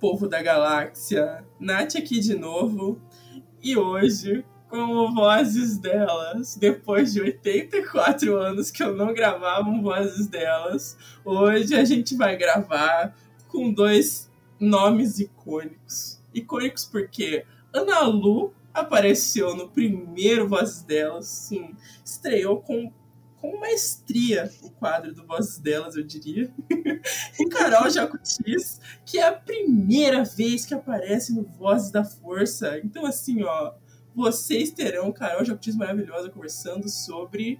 Povo da galáxia! Nath aqui de novo e hoje, como vozes delas, depois de 84 anos que eu não gravava Vozes delas, hoje a gente vai gravar com dois nomes icônicos. Icônicos porque Ana Lu apareceu no primeiro Vozes delas, sim, estreou com com maestria o quadro do Vozes Delas, eu diria. e Carol Jacutis, que é a primeira vez que aparece no Vozes da Força. Então, assim, ó, vocês terão Carol Jacutis maravilhosa conversando sobre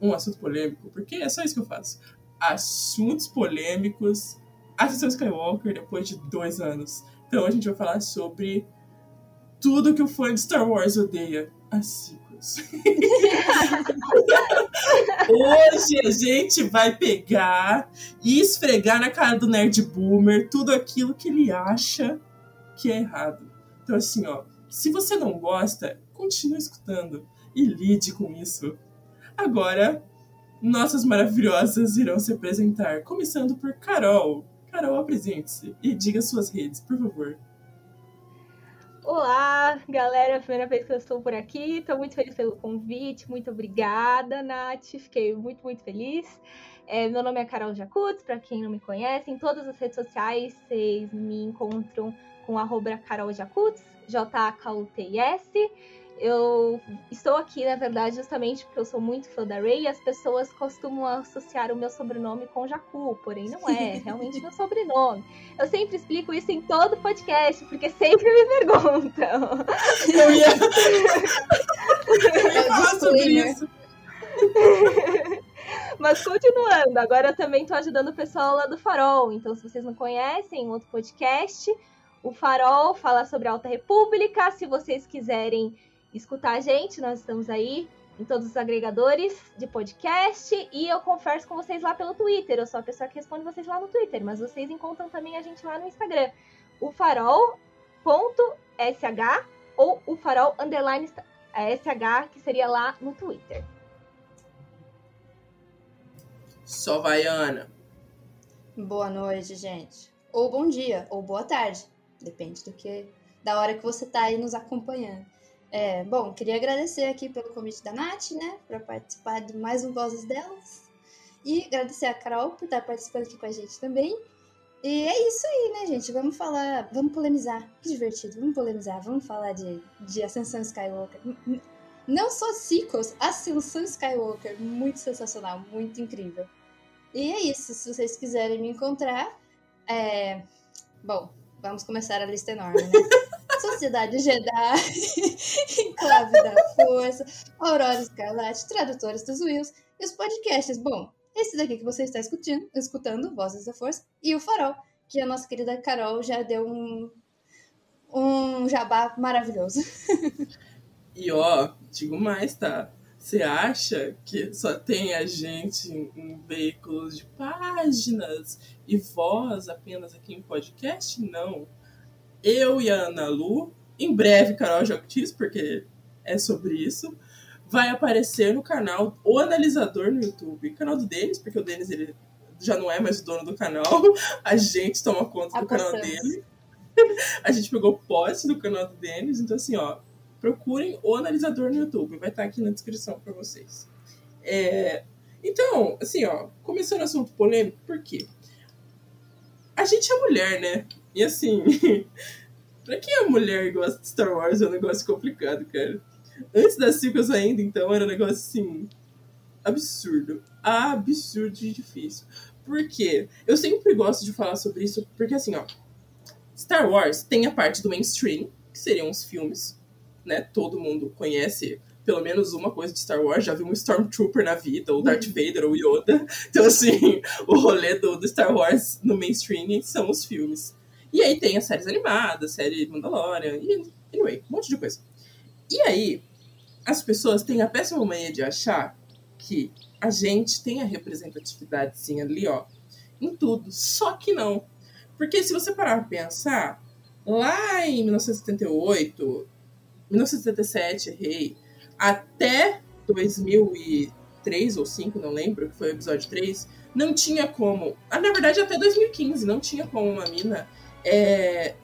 um assunto polêmico, porque é só isso que eu faço. Assuntos polêmicos, Ascensão Skywalker depois de dois anos. Então a gente vai falar sobre tudo que o fã de Star Wars odeia. Assim Hoje a gente vai pegar e esfregar na cara do nerd boomer tudo aquilo que ele acha que é errado. Então, assim, ó, se você não gosta, continue escutando e lide com isso. Agora, nossas maravilhosas irão se apresentar, começando por Carol. Carol, apresente-se e diga suas redes, por favor. Olá, galera, é primeira vez que eu estou por aqui. Estou muito feliz pelo convite. Muito obrigada, Nath. Fiquei muito, muito feliz. É, meu nome é Carol Jacutz, para quem não me conhece. Em todas as redes sociais, vocês me encontram com arroba Carol Jacutz, J-A-K-U-T-I-S. Eu estou aqui, na verdade, justamente porque eu sou muito fã da Ray e as pessoas costumam associar o meu sobrenome com Jacu, porém não é, realmente meu sobrenome. Eu sempre explico isso em todo podcast, porque sempre me perguntam. Eu ia, eu ia falar sobre isso. Mas continuando, agora eu também estou ajudando o pessoal lá do Farol. Então, se vocês não conhecem, um outro podcast, o Farol fala sobre a Alta República. Se vocês quiserem escutar a gente, nós estamos aí em todos os agregadores de podcast e eu converso com vocês lá pelo Twitter. Eu sou a pessoa que responde vocês lá no Twitter, mas vocês encontram também a gente lá no Instagram. O farol.sh ou o farol underline sh, que seria lá no Twitter. Só vai, Ana. Boa noite, gente. Ou bom dia, ou boa tarde. Depende do que da hora que você está aí nos acompanhando. É, bom, queria agradecer aqui pelo convite da Nath, né, para participar de mais um Vozes Delas. E agradecer a Carol por estar participando aqui com a gente também. E é isso aí, né, gente? Vamos falar, vamos polemizar. Que divertido, vamos polemizar, vamos falar de, de Ascensão Skywalker. Não só sequels, Ascensão Skywalker. Muito sensacional, muito incrível. E é isso, se vocês quiserem me encontrar, é... Bom, vamos começar a lista enorme, né? Sociedade Jedi, Enclave da Força, Aurora Escarlate, Tradutores dos Wills e os podcasts. Bom, esse daqui que você está escutando, escutando Vozes da Força, e o Farol, que a nossa querida Carol já deu um, um jabá maravilhoso. E ó, digo mais, tá? Você acha que só tem a gente em veículos de páginas e voz apenas aqui em podcast? Não. Eu e a Ana Lu, em breve Carol Joctis, porque é sobre isso, vai aparecer no canal O Analisador no YouTube. Canal do Denis, porque o Denis ele já não é mais o dono do canal. A gente toma conta do canal dele. A gente pegou posse do canal do Denis. Então, assim, ó, procurem o analisador no YouTube. Vai estar aqui na descrição para vocês. É... Então, assim, ó, começando o assunto polêmico, por quê? A gente é mulher, né? E assim, pra quem é mulher e gosta de Star Wars é um negócio complicado, cara. Antes das sequels ainda, então, era um negócio assim. absurdo. Absurdo de difícil. Por quê? Eu sempre gosto de falar sobre isso, porque assim, ó. Star Wars tem a parte do mainstream, que seriam os filmes, né? Todo mundo conhece pelo menos uma coisa de Star Wars, já viu um Stormtrooper na vida, ou Darth Vader, ou Yoda. Então, assim, o rolê do, do Star Wars no mainstream são os filmes. E aí tem as séries animadas, série Mandalorian, e, anyway, um monte de coisa. E aí, as pessoas têm a péssima mania de achar que a gente tem a representatividade sim ali, ó, em tudo. Só que não. Porque se você parar pra pensar, lá em 1978, 1977, errei, até 2003 ou 2005, não lembro, que foi o episódio 3, não tinha como. Ah, na verdade, até 2015, não tinha como uma mina é,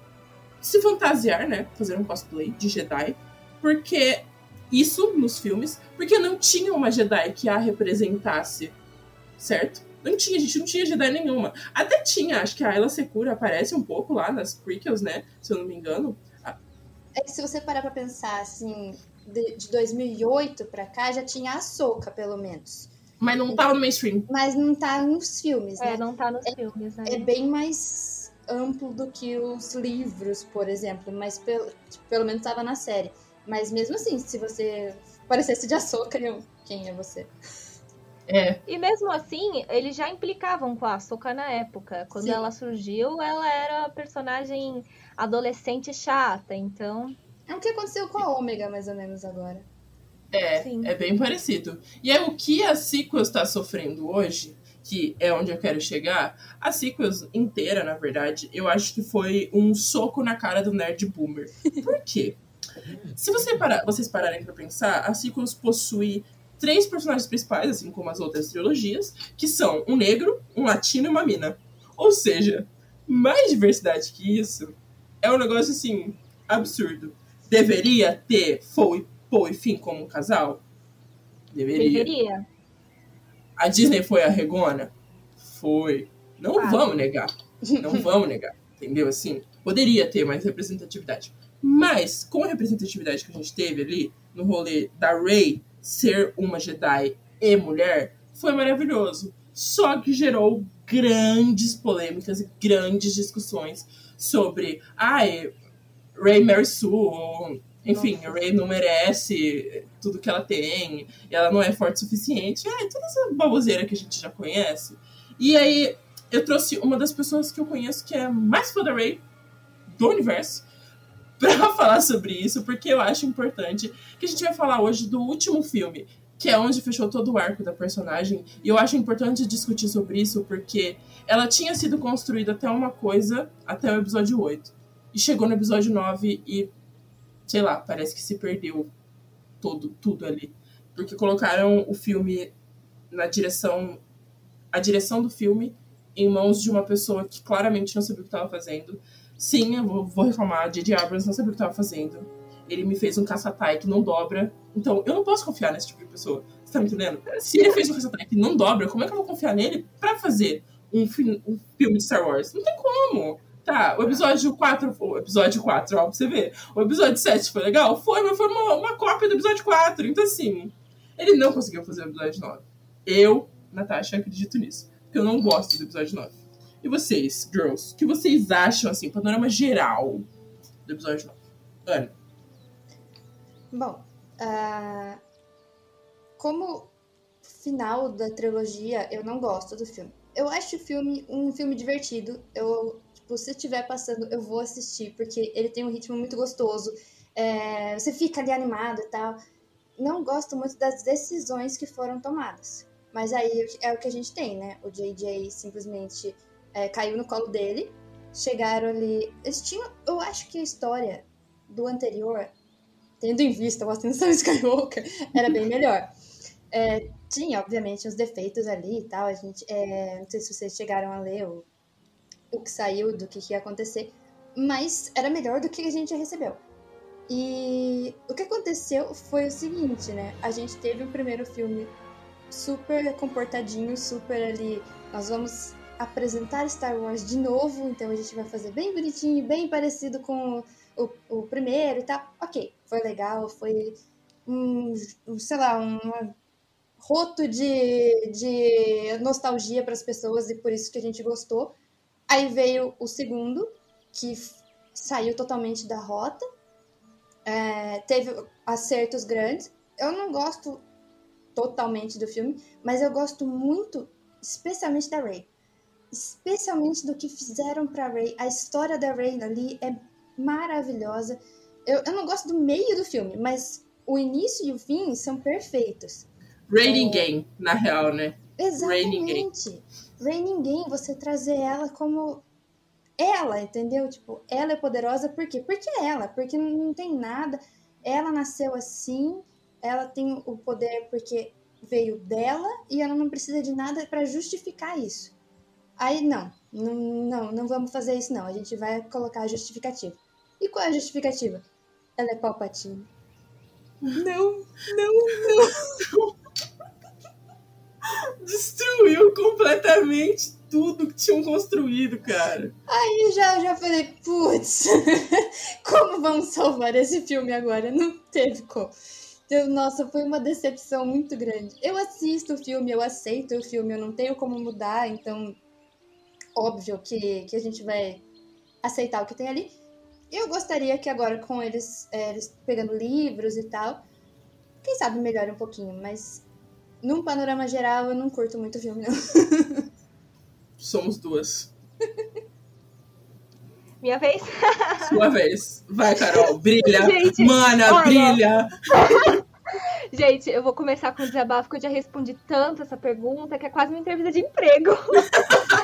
se fantasiar, né? Fazer um cosplay de Jedi. Porque isso nos filmes, porque não tinha uma Jedi que a representasse, certo? Não tinha, a gente não tinha Jedi nenhuma. Até tinha, acho que a Ayla Secura aparece um pouco lá nas prequels, né? Se eu não me engano. É que se você parar pra pensar, assim, de, de 2008 pra cá, já tinha a Soca, pelo menos. Mas não tava no mainstream. Mas não tá nos filmes, né? É, não tá nos filmes, né? É bem mais amplo do que os livros, por exemplo, mas pelo, pelo menos tava na série. Mas mesmo assim, se você parecesse de Ahsoka, eu, quem é você? É. E mesmo assim, eles já implicavam com a Ahsoka na época. Quando Sim. ela surgiu, ela era personagem adolescente chata, então... É o que aconteceu com a Ômega, mais ou menos, agora. É, Sim. é bem parecido. E é o que a Sequels está sofrendo hoje, que é onde eu quero chegar. A Sequels inteira, na verdade, eu acho que foi um soco na cara do nerd boomer. Por quê? Se você parar, vocês pararem pra pensar, a Sequels possui três personagens principais, assim como as outras trilogias, que são um negro, um latino e uma mina. Ou seja, mais diversidade que isso é um negócio assim absurdo. Deveria ter Paul e, Paul e Finn como um casal? Deveria. Deveria. A Disney foi a regona? Foi. Não vamos negar. Não vamos negar. Entendeu? Assim, poderia ter mais representatividade. Mas, com a representatividade que a gente teve ali, no rolê da Rey ser uma Jedi e mulher, foi maravilhoso. Só que gerou grandes polêmicas e grandes discussões sobre, ai, Rey Mary Sue, ou, enfim, Nossa. Rey não merece tudo que ela tem, ela não é forte o suficiente, ai, toda essa baboseira que a gente já conhece. E aí, eu trouxe uma das pessoas que eu conheço que é mais fã da Rey do universo pra falar sobre isso, porque eu acho importante que a gente vai falar hoje do último filme, que é onde fechou todo o arco da personagem, e eu acho importante discutir sobre isso porque ela tinha sido construída até uma coisa até o episódio 8. E chegou no episódio 9 e sei lá, parece que se perdeu todo tudo ali, porque colocaram o filme na direção a direção do filme em mãos de uma pessoa que claramente não sabia o que estava fazendo. Sim, eu vou, vou reclamar, J.J. Abrams não sabia o que estava fazendo. Ele me fez um caçatai que não dobra. Então, eu não posso confiar nesse tipo de pessoa. Você tá me entendendo? Se ele fez um caçatai que não dobra, como é que eu vou confiar nele pra fazer um, um filme de Star Wars? Não tem como. Tá, o episódio 4, o episódio 4, ó, pra você ver. O episódio 7 foi legal? Foi, mas foi uma, uma cópia do episódio 4. Então, assim, ele não conseguiu fazer o episódio 9. Eu, Natasha, acredito nisso. Porque eu não gosto do episódio 9. E vocês, girls, o que vocês acham, assim, panorama geral do episódio 9? Ana. Bom, uh, como final da trilogia, eu não gosto do filme. Eu acho o filme um filme divertido. Eu, tipo, se estiver passando, eu vou assistir, porque ele tem um ritmo muito gostoso. É, você fica ali animado e tal. Não gosto muito das decisões que foram tomadas. Mas aí é o que a gente tem, né? O JJ simplesmente é, caiu no colo dele. Chegaram ali. Eles tinham. Eu acho que a história do anterior, tendo em vista o Ascensão Skywalker, era bem melhor. É, tinha, obviamente, os defeitos ali e tal. A gente, é, não sei se vocês chegaram a ler o, o que saiu, do que, que ia acontecer, mas era melhor do que a gente recebeu. E o que aconteceu foi o seguinte, né? A gente teve o primeiro filme super comportadinho, super ali. Nós vamos apresentar Star Wars de novo, então a gente vai fazer bem bonitinho, bem parecido com o, o primeiro e tal. Ok, foi legal, foi um, sei lá, um roto de, de nostalgia para as pessoas e por isso que a gente gostou. Aí veio o segundo, que saiu totalmente da rota, é, teve acertos grandes. Eu não gosto totalmente do filme, mas eu gosto muito, especialmente da Ray. Especialmente do que fizeram para Ray. A história da Ray ali é maravilhosa. Eu, eu não gosto do meio do filme, mas o início e o fim são perfeitos. Rating é... Game, na real, né? Exatamente. Raining Game, você trazer ela como ela, entendeu? Tipo, ela é poderosa por quê? Porque é ela, porque não tem nada. Ela nasceu assim, ela tem o poder porque veio dela e ela não precisa de nada para justificar isso. Aí não, não, não, não vamos fazer isso não. A gente vai colocar a justificativa. E qual é a justificativa? Ela é palpatinho. Não, não, não. Destruiu completamente tudo que tinham construído, cara. Aí já, já falei, putz, como vamos salvar esse filme agora? Não teve como. Então, nossa, foi uma decepção muito grande. Eu assisto o filme, eu aceito o filme, eu não tenho como mudar, então óbvio que, que a gente vai aceitar o que tem ali. Eu gostaria que agora, com eles, é, eles pegando livros e tal, quem sabe melhore um pouquinho, mas num panorama geral eu não curto muito o filme, não. Somos duas. Minha vez? Sua vez. Vai, Carol, brilha. Gente, Mana, olha... brilha. Gente, eu vou começar com o desabafo, porque eu já respondi tanto essa pergunta que é quase uma entrevista de emprego.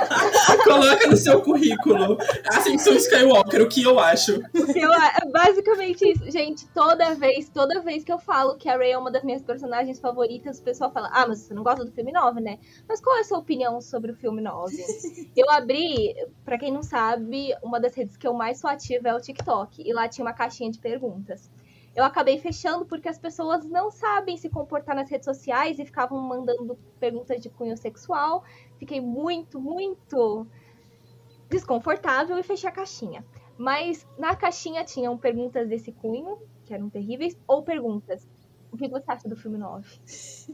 Coloca no seu currículo. Ascensão Skywalker, o que eu acho. Eu, é basicamente isso. Gente, toda vez, toda vez que eu falo que a Rey é uma das minhas personagens favoritas, o pessoal fala, ah, mas você não gosta do filme 9, né? Mas qual é a sua opinião sobre o filme 9? Eu abri, para quem não sabe, uma das redes que eu mais sou ativa é o TikTok. E lá tinha uma caixinha de perguntas eu acabei fechando porque as pessoas não sabem se comportar nas redes sociais e ficavam mandando perguntas de cunho sexual. Fiquei muito, muito desconfortável e fechei a caixinha. Mas na caixinha tinham perguntas desse cunho, que eram terríveis, ou perguntas. O que você acha do filme 9?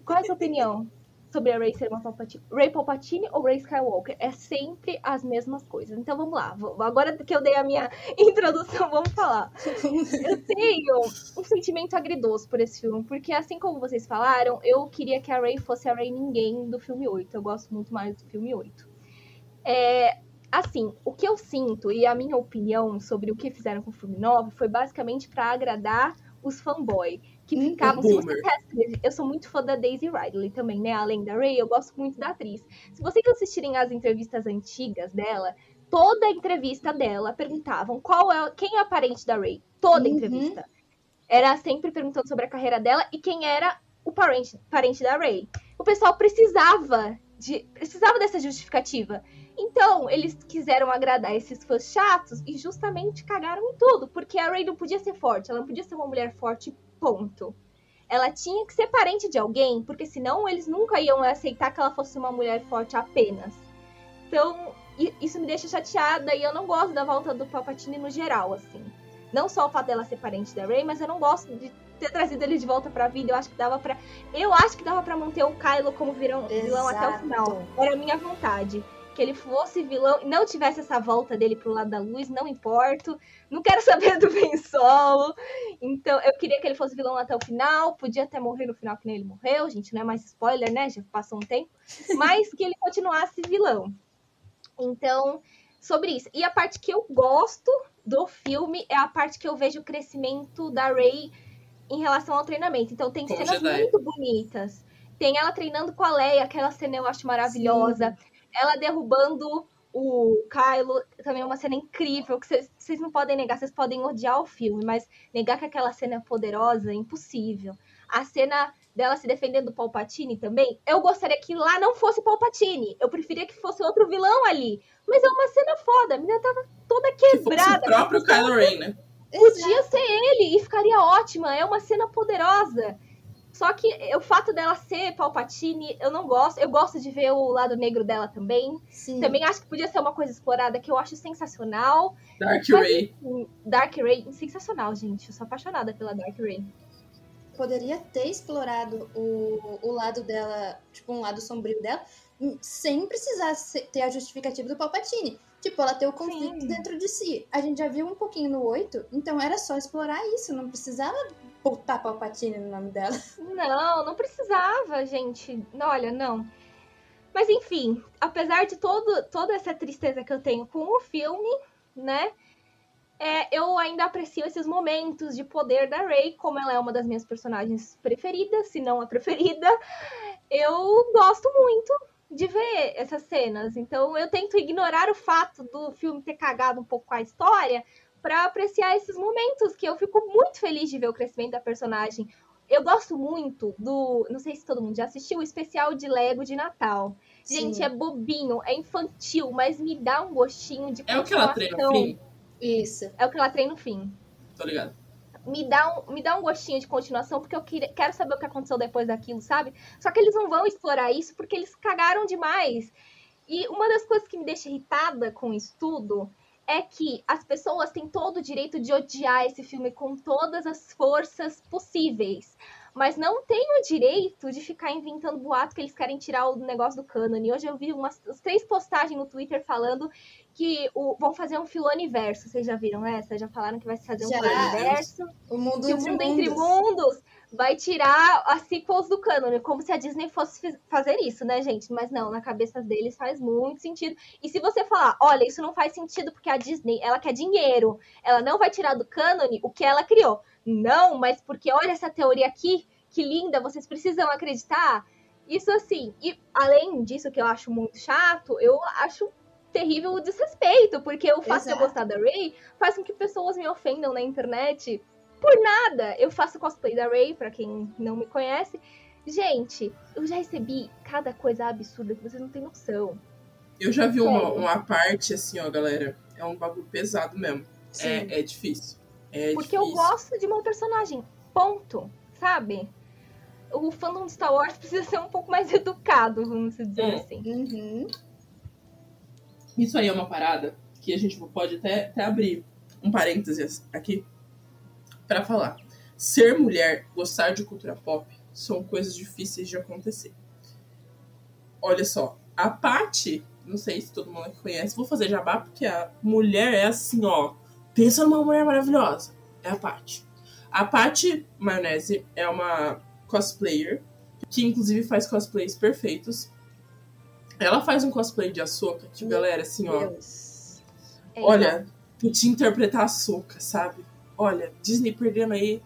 Qual é a sua opinião? Sobre a Ray ser uma Palpatine. Ray Palpatine ou Ray Skywalker. É sempre as mesmas coisas. Então vamos lá. Agora que eu dei a minha introdução, vamos falar. Eu tenho um sentimento agridoce por esse filme, porque assim como vocês falaram, eu queria que a Ray fosse a Ray Ninguém do filme 8. Eu gosto muito mais do filme 8. É, assim, o que eu sinto e a minha opinião sobre o que fizeram com o filme 9 foi basicamente para agradar os fanboys que hum, ficavam. Se você eu sou muito fã da Daisy Ridley também, né? Além da Ray, eu gosto muito da atriz. Se vocês assistirem as entrevistas antigas dela, toda a entrevista dela perguntavam qual é quem é a parente da Ray. Toda uhum. entrevista. Era sempre perguntando sobre a carreira dela e quem era o parente, parente da Ray. O pessoal precisava de precisava dessa justificativa. Então, eles quiseram agradar esses fãs chatos e justamente cagaram em tudo, porque a Ray não podia ser forte, ela não podia ser uma mulher forte ponto. Ela tinha que ser parente de alguém, porque senão eles nunca iam aceitar que ela fosse uma mulher forte apenas. Então, isso me deixa chateada e eu não gosto da volta do Palpatine no geral, assim. Não só o fato dela ser parente da Rey, mas eu não gosto de ter trazido ele de volta pra vida. Eu acho que dava para Eu acho que dava para manter o Kylo como vilão, vilão até o final. Era a minha vontade. Que ele fosse vilão e não tivesse essa volta dele pro lado da luz, não importo. Não quero saber do Ben Solo. Então, eu queria que ele fosse vilão até o final. Podia até morrer no final que nem ele morreu, gente, não é mais spoiler, né? Já passou um tempo. Mas que ele continuasse vilão. Então, sobre isso. E a parte que eu gosto do filme é a parte que eu vejo o crescimento da Rey em relação ao treinamento. Então, tem Como cenas Jedi. muito bonitas. Tem ela treinando com a Leia, aquela cena eu acho maravilhosa. Ela derrubando o Kylo, também é uma cena incrível, que vocês- não podem negar, vocês podem odiar o filme, mas negar que aquela cena é poderosa é impossível. A cena dela se defendendo do Palpatine também, eu gostaria que lá não fosse Palpatine. Eu preferia que fosse outro vilão ali. Mas é uma cena foda, a menina tava toda Que quebrada. o próprio Kylo Ren, né? Podia ser ele e ficaria ótima. É uma cena poderosa. Só que o fato dela ser Palpatine, eu não gosto. Eu gosto de ver o lado negro dela também. Sim. Também acho que podia ser uma coisa explorada que eu acho sensacional. Dark Mas, Ray. enfim, Dark Ray, sensacional, gente. Eu sou apaixonada pela Dark Ray. Poderia ter explorado o, o lado dela, tipo, um lado sombrio dela, sem precisar ter a justificativa do Palpatine. Tipo, ela ter o conflito Sim. dentro de si. A gente já viu um pouquinho no 8, então era só explorar isso, não precisava botar Palpatine no nome dela. Não, não precisava, gente. Olha, não. Mas enfim, apesar de todo, toda essa tristeza que eu tenho com o filme, né? é, eu ainda aprecio esses momentos de poder da Rey, como ela é uma das minhas personagens preferidas, se não a preferida. Eu gosto muito de ver essas cenas. Então eu tento ignorar o fato do filme ter cagado um pouco a história para apreciar esses momentos que eu fico muito feliz de ver o crescimento da personagem. Eu gosto muito do. Não sei se todo mundo já assistiu o especial de Lego de Natal. Gente, Sim. é bobinho, é infantil, mas me dá um gostinho de É o que ela treina no fim? Isso. É o que ela treina no fim. Tô ligado. Me dá, um, me dá um gostinho de continuação, porque eu queria- quero saber o que aconteceu depois daquilo, sabe? Só que eles não vão explorar isso porque eles cagaram demais. E uma das coisas que me deixa irritada com isso tudo é que as pessoas têm todo o direito de odiar esse filme com todas as forças possíveis. Mas não têm o direito de ficar inventando boato que eles querem tirar o negócio do cânone. Hoje eu vi umas três postagens no Twitter falando que o, vão fazer um filoniverso. Vocês já viram essa? Já falaram que vai se fazer um Já. filoniverso? O mundo, que o entre, mundo mundos. entre mundos vai tirar as sequels do cânone, como se a Disney fosse fazer isso, né, gente? Mas não, na cabeça deles faz muito sentido. E se você falar, olha, isso não faz sentido porque a Disney, ela quer dinheiro, ela não vai tirar do cânone o que ela criou. Não, mas porque olha essa teoria aqui, que linda, vocês precisam acreditar. Isso assim, e além disso que eu acho muito chato, eu acho terrível o desrespeito, porque o fato de eu Exato. gostar da Ray faz com que pessoas me ofendam na internet por nada. Eu faço cosplay da Ray, pra quem não me conhece. Gente, eu já recebi cada coisa absurda que vocês não têm noção. Eu já vi uma, uma parte assim, ó, galera. É um bagulho pesado mesmo. Sim. É, é difícil. É Porque difícil. eu gosto de uma personagem. Ponto. Sabe? O fandom de Star Wars precisa ser um pouco mais educado, vamos dizer Hum. assim. Uhum. Isso aí é uma parada que a gente pode até, até abrir um parênteses aqui pra falar. Ser mulher, gostar de cultura pop, são coisas difíceis de acontecer. Olha só, a Paty, não sei se todo mundo aqui conhece, vou fazer jabá porque a mulher é assim, ó. Pensa numa mulher maravilhosa. É a Paty. A Paty Maionese é uma cosplayer que inclusive faz cosplays perfeitos. Ela faz um cosplay de Ahsoka que, Meu galera, assim, ó. Deus. É, Olha, podia interpretar a Ahsoka, sabe? Olha, Disney perdendo aí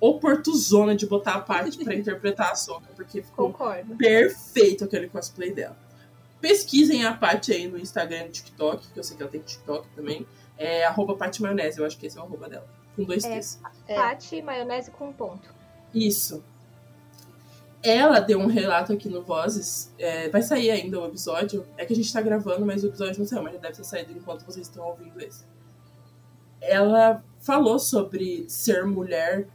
oportunzona de botar a parte pra interpretar a Ahsoka, porque ficou concordo. perfeito aquele cosplay dela. Pesquisem a Paty aí no Instagram e no TikTok, que eu sei que ela tem TikTok também. É arroba Paty Maionese, eu acho que esse é o arroba dela. Com dois É. T's. É. Pate, maionese com ponto. Isso. Ela deu um relato aqui no Vozes. é, vai sair ainda o episódio. É que a gente tá gravando, mas o episódio não saiu, mas já deve ter saído enquanto vocês estão ouvindo esse. Ela falou sobre ser mulher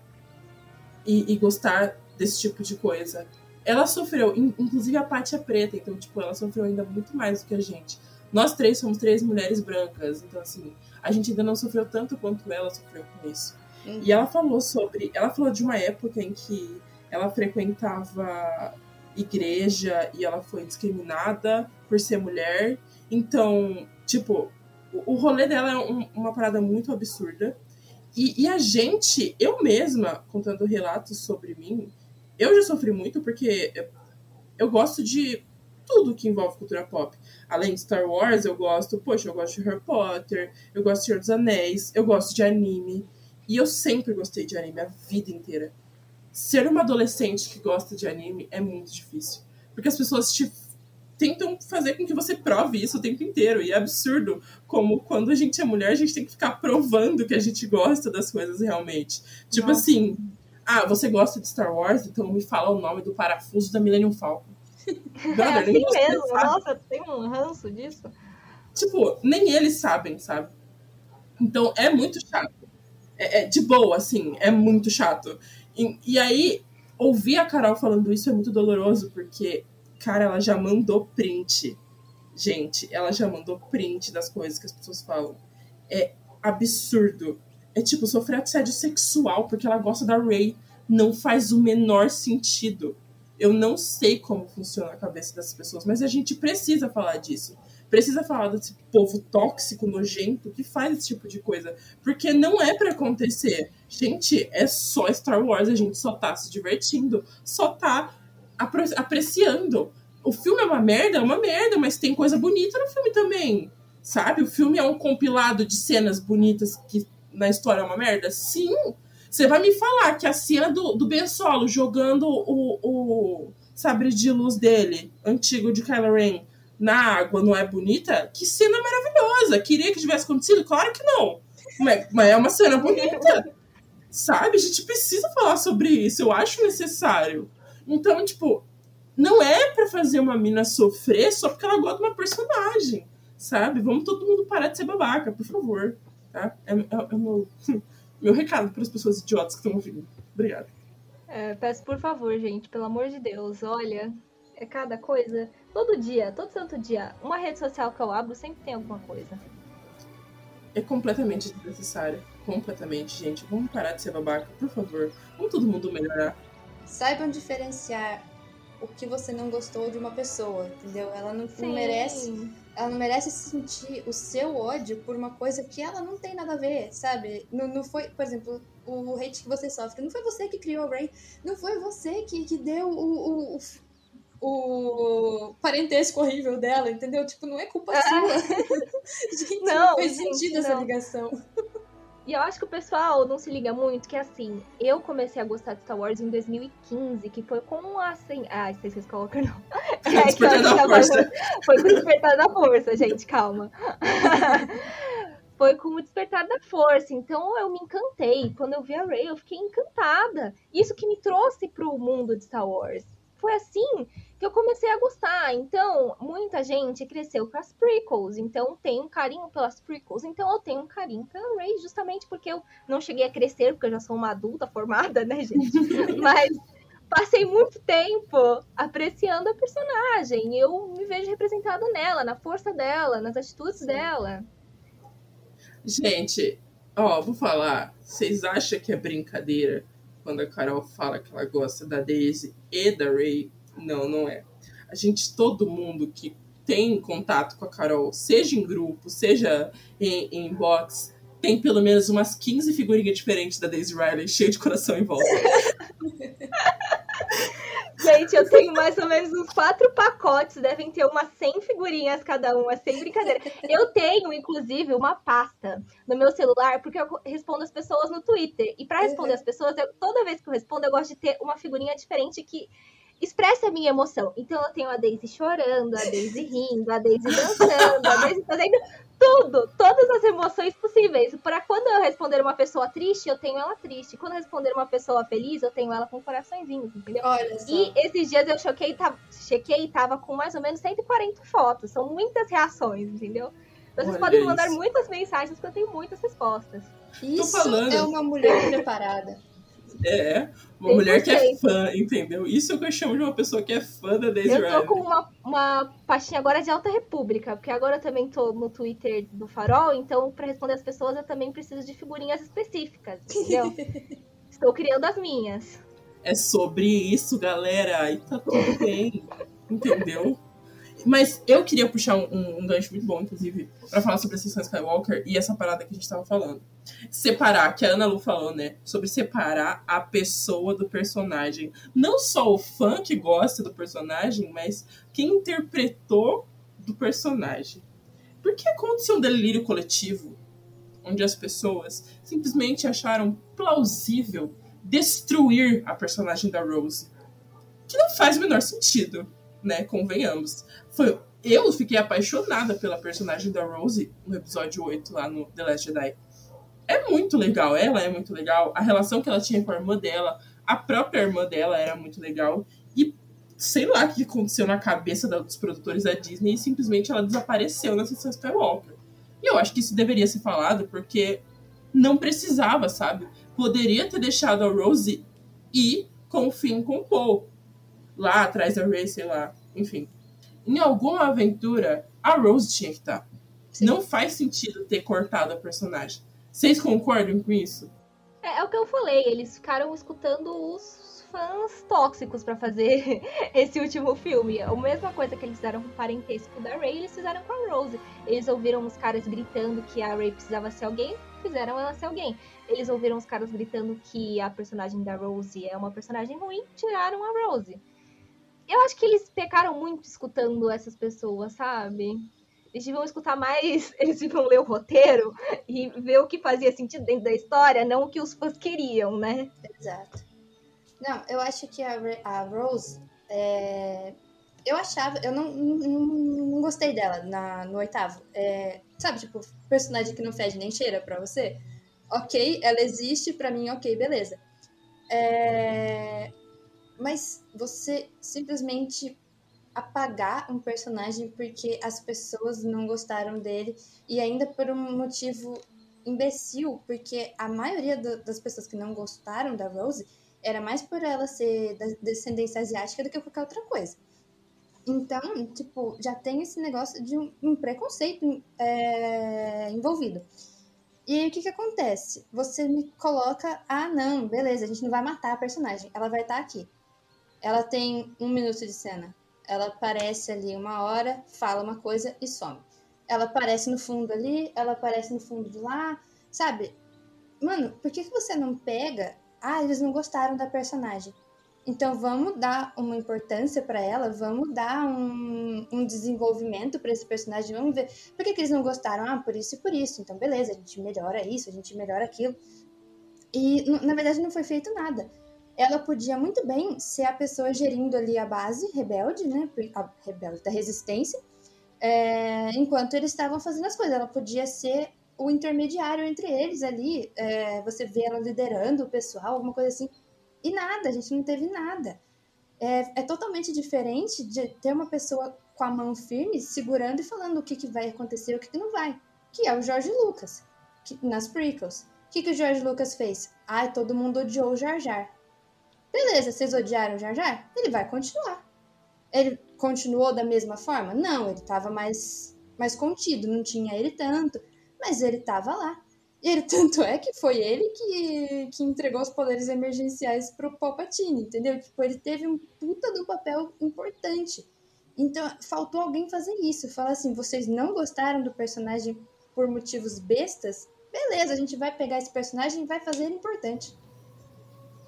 e, e gostar desse tipo de coisa. Ela sofreu, in- inclusive a Paty é preta, então, tipo, ela sofreu ainda muito mais do que a gente. Nós três somos três mulheres brancas, então, assim, a gente ainda não sofreu tanto quanto ela sofreu com isso. Uhum. E ela falou sobre. Ela falou de uma época em que ela frequentava igreja e ela foi discriminada por ser mulher. Então, tipo, o, rolê dela é um, uma parada muito absurda. E, e, a gente, eu mesma, contando relatos sobre mim, eu já sofri muito porque eu, eu gosto de tudo que envolve cultura pop. Além de Star Wars, eu gosto, poxa, eu gosto de Harry Potter, eu gosto de Senhor dos Anéis, eu gosto de anime. E eu sempre gostei de anime a vida inteira. Ser uma adolescente que gosta de anime é muito difícil. Porque as pessoas te tentam fazer com que você prove isso o tempo inteiro. E é absurdo como quando a gente é mulher, a gente tem que ficar provando que a gente gosta das coisas realmente. Tipo Nossa. assim, ah, você gosta de Star Wars? Então me fala o nome do parafuso da Millennium Falcon. Brother, é assim mesmo, nossa, tem um ranço disso. Tipo, nem eles sabem, sabe? Então é muito chato. É, é de boa, assim, é muito chato. E, e aí, ouvir a Carol falando isso é muito doloroso, porque Cara, ela já mandou print. Gente, ela já mandou print das coisas que as pessoas falam. É absurdo. É tipo, sofrer assédio sexual porque ela gosta da Ray. Não faz o menor sentido. Eu não sei como funciona a cabeça dessas pessoas, mas a gente precisa falar disso. Precisa falar desse povo tóxico, nojento, que faz esse tipo de coisa. Porque não é para acontecer. Gente, é só Star Wars, a gente só tá se divertindo, só tá apreciando. O filme é uma merda, é uma merda, mas tem coisa bonita no filme também. Sabe? O filme é um compilado de cenas bonitas que na história é uma merda? Sim. Você vai me falar que a cena do, do Ben Solo jogando o, o sabre de luz dele, antigo de Kylo Ren, na água não é bonita? Que cena maravilhosa! Queria que tivesse acontecido? Claro que não. Mas, mas é uma cena bonita. Sabe? A gente precisa falar sobre isso. Eu acho necessário. Então, tipo, não é para fazer uma mina sofrer só porque ela gosta de uma personagem, sabe? Vamos todo mundo parar de ser babaca, por favor. Tá? É, é, é meu, meu recado para as pessoas idiotas que estão ouvindo. Obrigada. É, peço por favor, gente, pelo amor de Deus, olha, é cada coisa. Todo dia, todo santo dia, uma rede social que eu abro sempre tem alguma coisa. É completamente desnecessário. Completamente, gente. Vamos parar de ser babaca, por favor. Vamos todo mundo melhorar. Saibam diferenciar o que você não gostou de uma pessoa, entendeu? Ela não, não, merece, ela não merece sentir o seu ódio por uma coisa que ela não tem nada a ver, sabe? Não, não foi, por exemplo, o hate que você sofre, não foi você que criou o Ray, não foi você que, que deu o, o, o parentesco horrível dela, entendeu? Tipo, não é culpa ah. sua. gente, não, não fez sentido não. essa ligação. E eu acho que o pessoal não se liga muito, que assim, eu comecei a gostar de Star Wars em 2015, que foi com a assim. Ah, Stacy Skywalker não. É, Despertar da força. Foi com o Despertar da Força, gente, calma. foi com o Despertar da Força. Então eu me encantei. Quando eu vi a Rey, eu fiquei encantada. Isso que me trouxe pro mundo de Star Wars. Foi assim eu comecei a gostar. Então, muita gente cresceu com as prequels, então tem um carinho pelas prequels. Então, eu tenho um carinho pela Rey, justamente porque eu não cheguei a crescer, porque eu já sou uma adulta formada, né, gente? Mas passei muito tempo apreciando a personagem. Eu me vejo representada nela, na força dela, nas atitudes dela. Gente, ó, vou falar. Vocês acham que é brincadeira quando a Carol fala que ela gosta da Daisy e da Ray? Não, não é. A gente, todo mundo que tem contato com a Carol, seja em grupo, seja em, em box, tem pelo menos umas 15 figurinhas diferentes da Daisy Riley, cheia de coração em volta. Gente, eu tenho mais ou menos uns quatro pacotes, devem ter umas 100 figurinhas cada uma, sem brincadeira. Eu tenho, inclusive, uma pasta no meu celular, porque eu respondo as pessoas no Twitter. E para responder uhum. as pessoas, eu, toda vez que eu respondo, eu gosto de ter uma figurinha diferente que expressa a minha emoção. Então eu tenho a Daisy chorando, a Daisy rindo, a Daisy dançando, a Daisy fazendo tudo, todas as emoções possíveis. Para quando eu responder uma pessoa triste, eu tenho ela triste. Quando eu responder uma pessoa feliz, eu tenho ela com coraçõezinhos, entendeu? Olha só. E esses dias eu choquei, tá, chequei e tava com mais ou menos 140 fotos. São muitas reações, entendeu? Vocês Olha podem mandar isso. muitas mensagens, porque eu tenho muitas respostas. Isso é uma mulher preparada. É, uma mulher que é fã, entendeu? Isso é o que eu chamo de uma pessoa que é fã da Daisy Eu tô com uma, uma pastinha agora de Alta República, porque agora eu também tô no Twitter do Farol, então para responder as pessoas eu também preciso de figurinhas específicas, entendeu? Estou criando as minhas. é sobre isso, galera. E tá tudo bem. entendeu? Mas eu queria puxar um, um, gancho muito bom, inclusive, para falar sobre a Ascensão Skywalker e essa parada que a gente tava falando. Separar, que a Ana Lu falou, né? Sobre separar a pessoa do personagem. Não só o fã que gosta do personagem, mas quem interpretou do personagem. Porque aconteceu um delírio coletivo onde as pessoas simplesmente acharam plausível destruir a personagem da Rose. Que não faz o menor sentido, né? Convenhamos. Foi, eu fiquei apaixonada pela personagem da Rose no episódio 8 lá no The Last Jedi. É muito legal, ela é muito legal. A relação que ela tinha com a irmã dela, a própria irmã dela era muito legal. E sei lá o que aconteceu na cabeça dos produtores da Disney e simplesmente ela desapareceu na Skywalker. E eu acho que isso deveria ser falado porque não precisava, sabe? Poderia ter deixado a Rose ir com o fim com o Paul. Lá atrás da Ray, sei lá. Enfim. Em alguma aventura, a Rose tinha que estar. Sim. Não faz sentido ter cortado a personagem. Vocês concordam com isso? É, é o que eu falei, eles ficaram escutando os fãs tóxicos para fazer esse último filme. A mesma coisa que eles fizeram com o parentesco da Ray, eles fizeram com a Rose. Eles ouviram os caras gritando que a Ray precisava ser alguém, fizeram ela ser alguém. Eles ouviram os caras gritando que a personagem da Rose é uma personagem ruim, tiraram a Rose. Eu acho que eles pecaram muito escutando essas pessoas, sabe? Eles deviam escutar mais, eles deviam ler o roteiro e ver o que fazia sentido dentro da história, não o que os fãs queriam, né? Exato. Não, eu acho que a, a Rose. É... Eu achava. Eu não, não, não gostei dela na, no oitavo. É... Sabe, tipo, personagem que não fede nem cheira pra você? Ok, ela existe, pra mim, ok, beleza. É... Mas você simplesmente apagar um personagem porque as pessoas não gostaram dele e ainda por um motivo imbecil, porque a maioria do, das pessoas que não gostaram da Rose era mais por ela ser da descendência asiática do que qualquer outra coisa. Então, tipo, já tem esse negócio de um, um preconceito é, envolvido. E aí, o que que acontece? Você me coloca, ah, não, beleza, a gente não vai matar a personagem, ela vai estar aqui. Ela tem um minuto de cena. Ela aparece ali uma hora, fala uma coisa e some. Ela aparece no fundo ali, ela aparece no fundo de lá, sabe? Mano, por que, que você não pega ah, eles não gostaram da personagem. Então vamos dar uma importância para ela, vamos dar um, um desenvolvimento para esse personagem, vamos ver por que, que, eles não gostaram. Ah, por isso e por isso. Então beleza, a gente melhora isso, a gente melhora aquilo. E na verdade não foi feito nada. Ela podia muito bem ser a pessoa gerindo ali a base rebelde, né? A rebelde da resistência, é, enquanto eles estavam fazendo as coisas. Ela podia ser o intermediário entre eles ali, é, você vê ela liderando o pessoal, alguma coisa assim, e nada, a gente não teve nada. É, é totalmente diferente de ter uma pessoa com a mão firme, segurando e falando o que, que vai acontecer e o que, que não vai, que é o George Lucas, que, nas prequels. O que, que o George Lucas fez? Ai, todo mundo odiou o Jar Jar. Beleza, vocês odiaram o Jar Jar? Ele vai continuar. Ele continuou da mesma forma? Não, ele estava mais, mais contido, não tinha ele tanto mas ele estava lá. Ele, tanto é que foi ele que, que entregou os poderes emergenciais pro Palpatine, entendeu? Tipo, ele teve um puta do papel importante. Então, faltou alguém fazer isso. Falar assim, vocês não gostaram do personagem por motivos bestas? Beleza, a gente vai pegar esse personagem e vai fazer ele importante.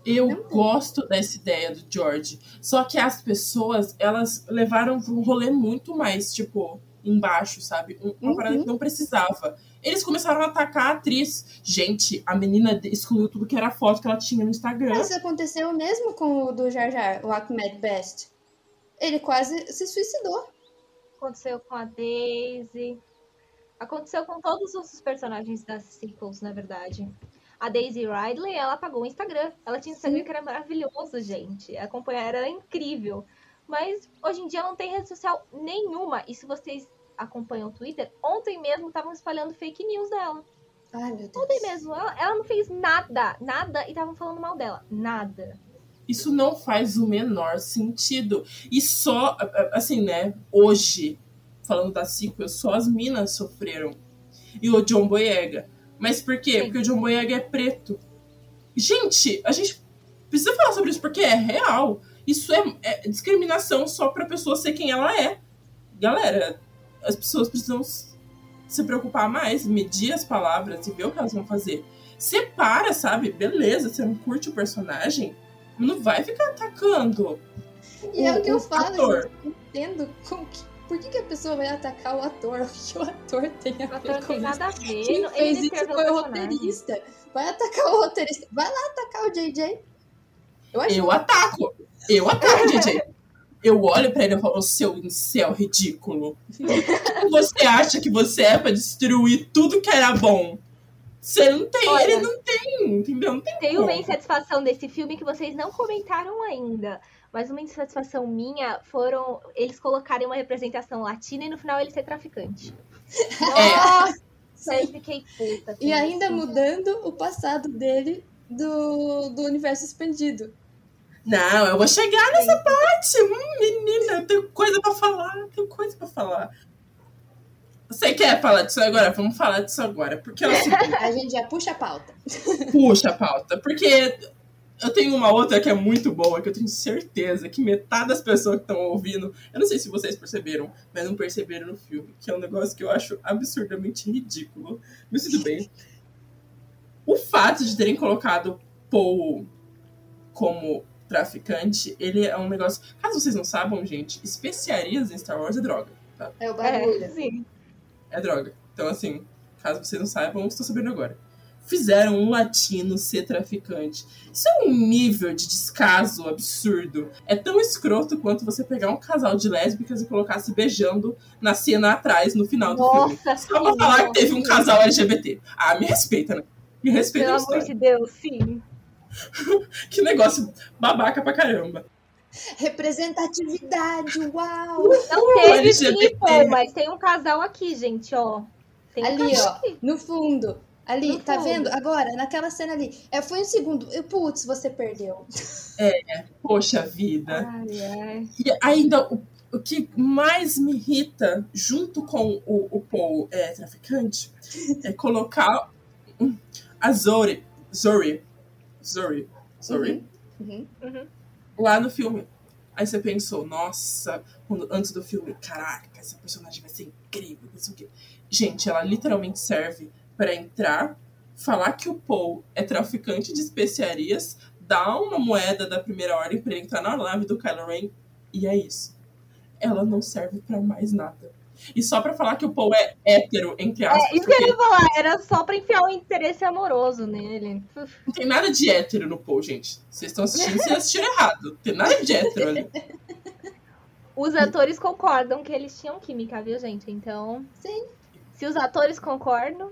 Eu gosto dessa ideia do George. Só que as pessoas, elas levaram um rolê muito mais, tipo, embaixo, sabe? Uma uhum. parada que não precisava. Eles começaram a atacar a atriz. Gente, a menina excluiu tudo que era foto que ela tinha no Instagram. Mas aconteceu mesmo com o do Jar Jar, o Ahmed Best. Ele quase se suicidou. Aconteceu com a Daisy. Aconteceu com todos os personagens das sequels, na verdade. A Daisy Ridley, ela apagou o Instagram. Ela tinha um Instagram Sim. que era maravilhoso, gente. Acompanhar era incrível. Mas hoje em dia ela não tem rede social nenhuma. E se vocês acompanham o Twitter, ontem mesmo estavam espalhando fake news dela. Ai, meu Deus. Ontem mesmo. Ela, ela não fez nada, nada, e estavam falando mal dela. Nada. Isso não faz o menor sentido. E só, assim, né, hoje, falando da sequel, só as minas sofreram. E o John Boyega. Mas por quê? Sim. Porque o John Boyega é preto. Gente, a gente Precisa falar sobre isso porque é real. Isso é, é discriminação só pra pessoa ser quem ela é. Galera, as pessoas precisam se preocupar mais, medir as palavras e ver o que elas vão fazer. Separa, sabe? Beleza, você não curte o personagem, não vai ficar atacando. E o, é o que eu falo, eu entendo como que, por que, que, a pessoa vai atacar o ator? O que o ator tem a ver o com tem nada a ver. Quem fez isso foi o roteirista. Vai atacar o roteirista. Vai lá atacar o JJ. Eu, eu ataco. Eu ataco o JJ. Eu olho pra ele e falo, seu incel ridículo. você acha que você é pra destruir tudo que era bom? Você não tem, Olha, ele não tem, entendeu? Não tem, tem uma insatisfação desse filme que vocês não comentaram ainda. Mas uma insatisfação minha foram eles colocarem uma representação latina e no final ele ser traficante. Nossa! É. Eu fiquei puta. E ainda isso. mudando o passado dele do, do universo expandido. Não, eu vou chegar nessa parte. Hum, menina, eu tenho coisa pra falar, eu tenho coisa pra falar. Você quer falar disso agora? Vamos falar disso agora. Porque é o seguinte, A gente já puxa a pauta. Puxa a pauta. Porque eu tenho uma outra que é muito boa, que eu tenho certeza que metade das pessoas que estão ouvindo, eu não sei se vocês perceberam, mas não perceberam no filme, que é um negócio que eu acho absurdamente ridículo. Mas tudo bem. O fato de terem colocado Paul como traficante, ele é um negócio. Caso vocês não saibam, gente, especiarias em Star Wars é droga. Tá? É o barulho. É, sim. É droga. Então, assim, caso vocês não saibam, estou sabendo agora fizeram um latino ser traficante. Isso é um nível de descaso absurdo. É tão escroto quanto você pegar um casal de lésbicas e colocar se beijando na cena atrás, no final do Nossa, filme. Só pra falar que teve um casal LGBT. Ah, me respeita, né? Me respeita Pelo amor de Deus, sim. que negócio babaca pra caramba. Representatividade, uau! Não teve sim, pô, mas tem um casal aqui, gente, ó. Tem Ali, um ó, aqui. no fundo. Ali, tá vendo? Agora, naquela cena ali. É, foi um segundo. Eu, putz, você perdeu. É, poxa vida. Ai, ai. E ainda o, o que mais me irrita, junto com o, o Paul é, traficante, é colocar a Zori. Zori. Zori. Zori. Uhum. Uhum. Lá no filme. Aí você pensou, nossa, quando, antes do filme, caraca, essa personagem vai ser incrível, não sei o quê. Gente, ela literalmente serve para entrar, falar que o Paul é traficante de especiarias, dar uma moeda da primeira ordem para entrar na nave do Kylo Ren e é isso. Ela não serve para mais nada. E só para falar que o Paul é hétero, entre aspas. É, isso que eu ia falar, era só pra enfiar um interesse amoroso nele. Não tem nada de hétero no Paul, gente. Vocês estão assistindo, vocês assistiram errado. Não tem nada de hétero ali. Os atores concordam que eles tinham química, viu, gente? Então. Sim. Se os atores concordam,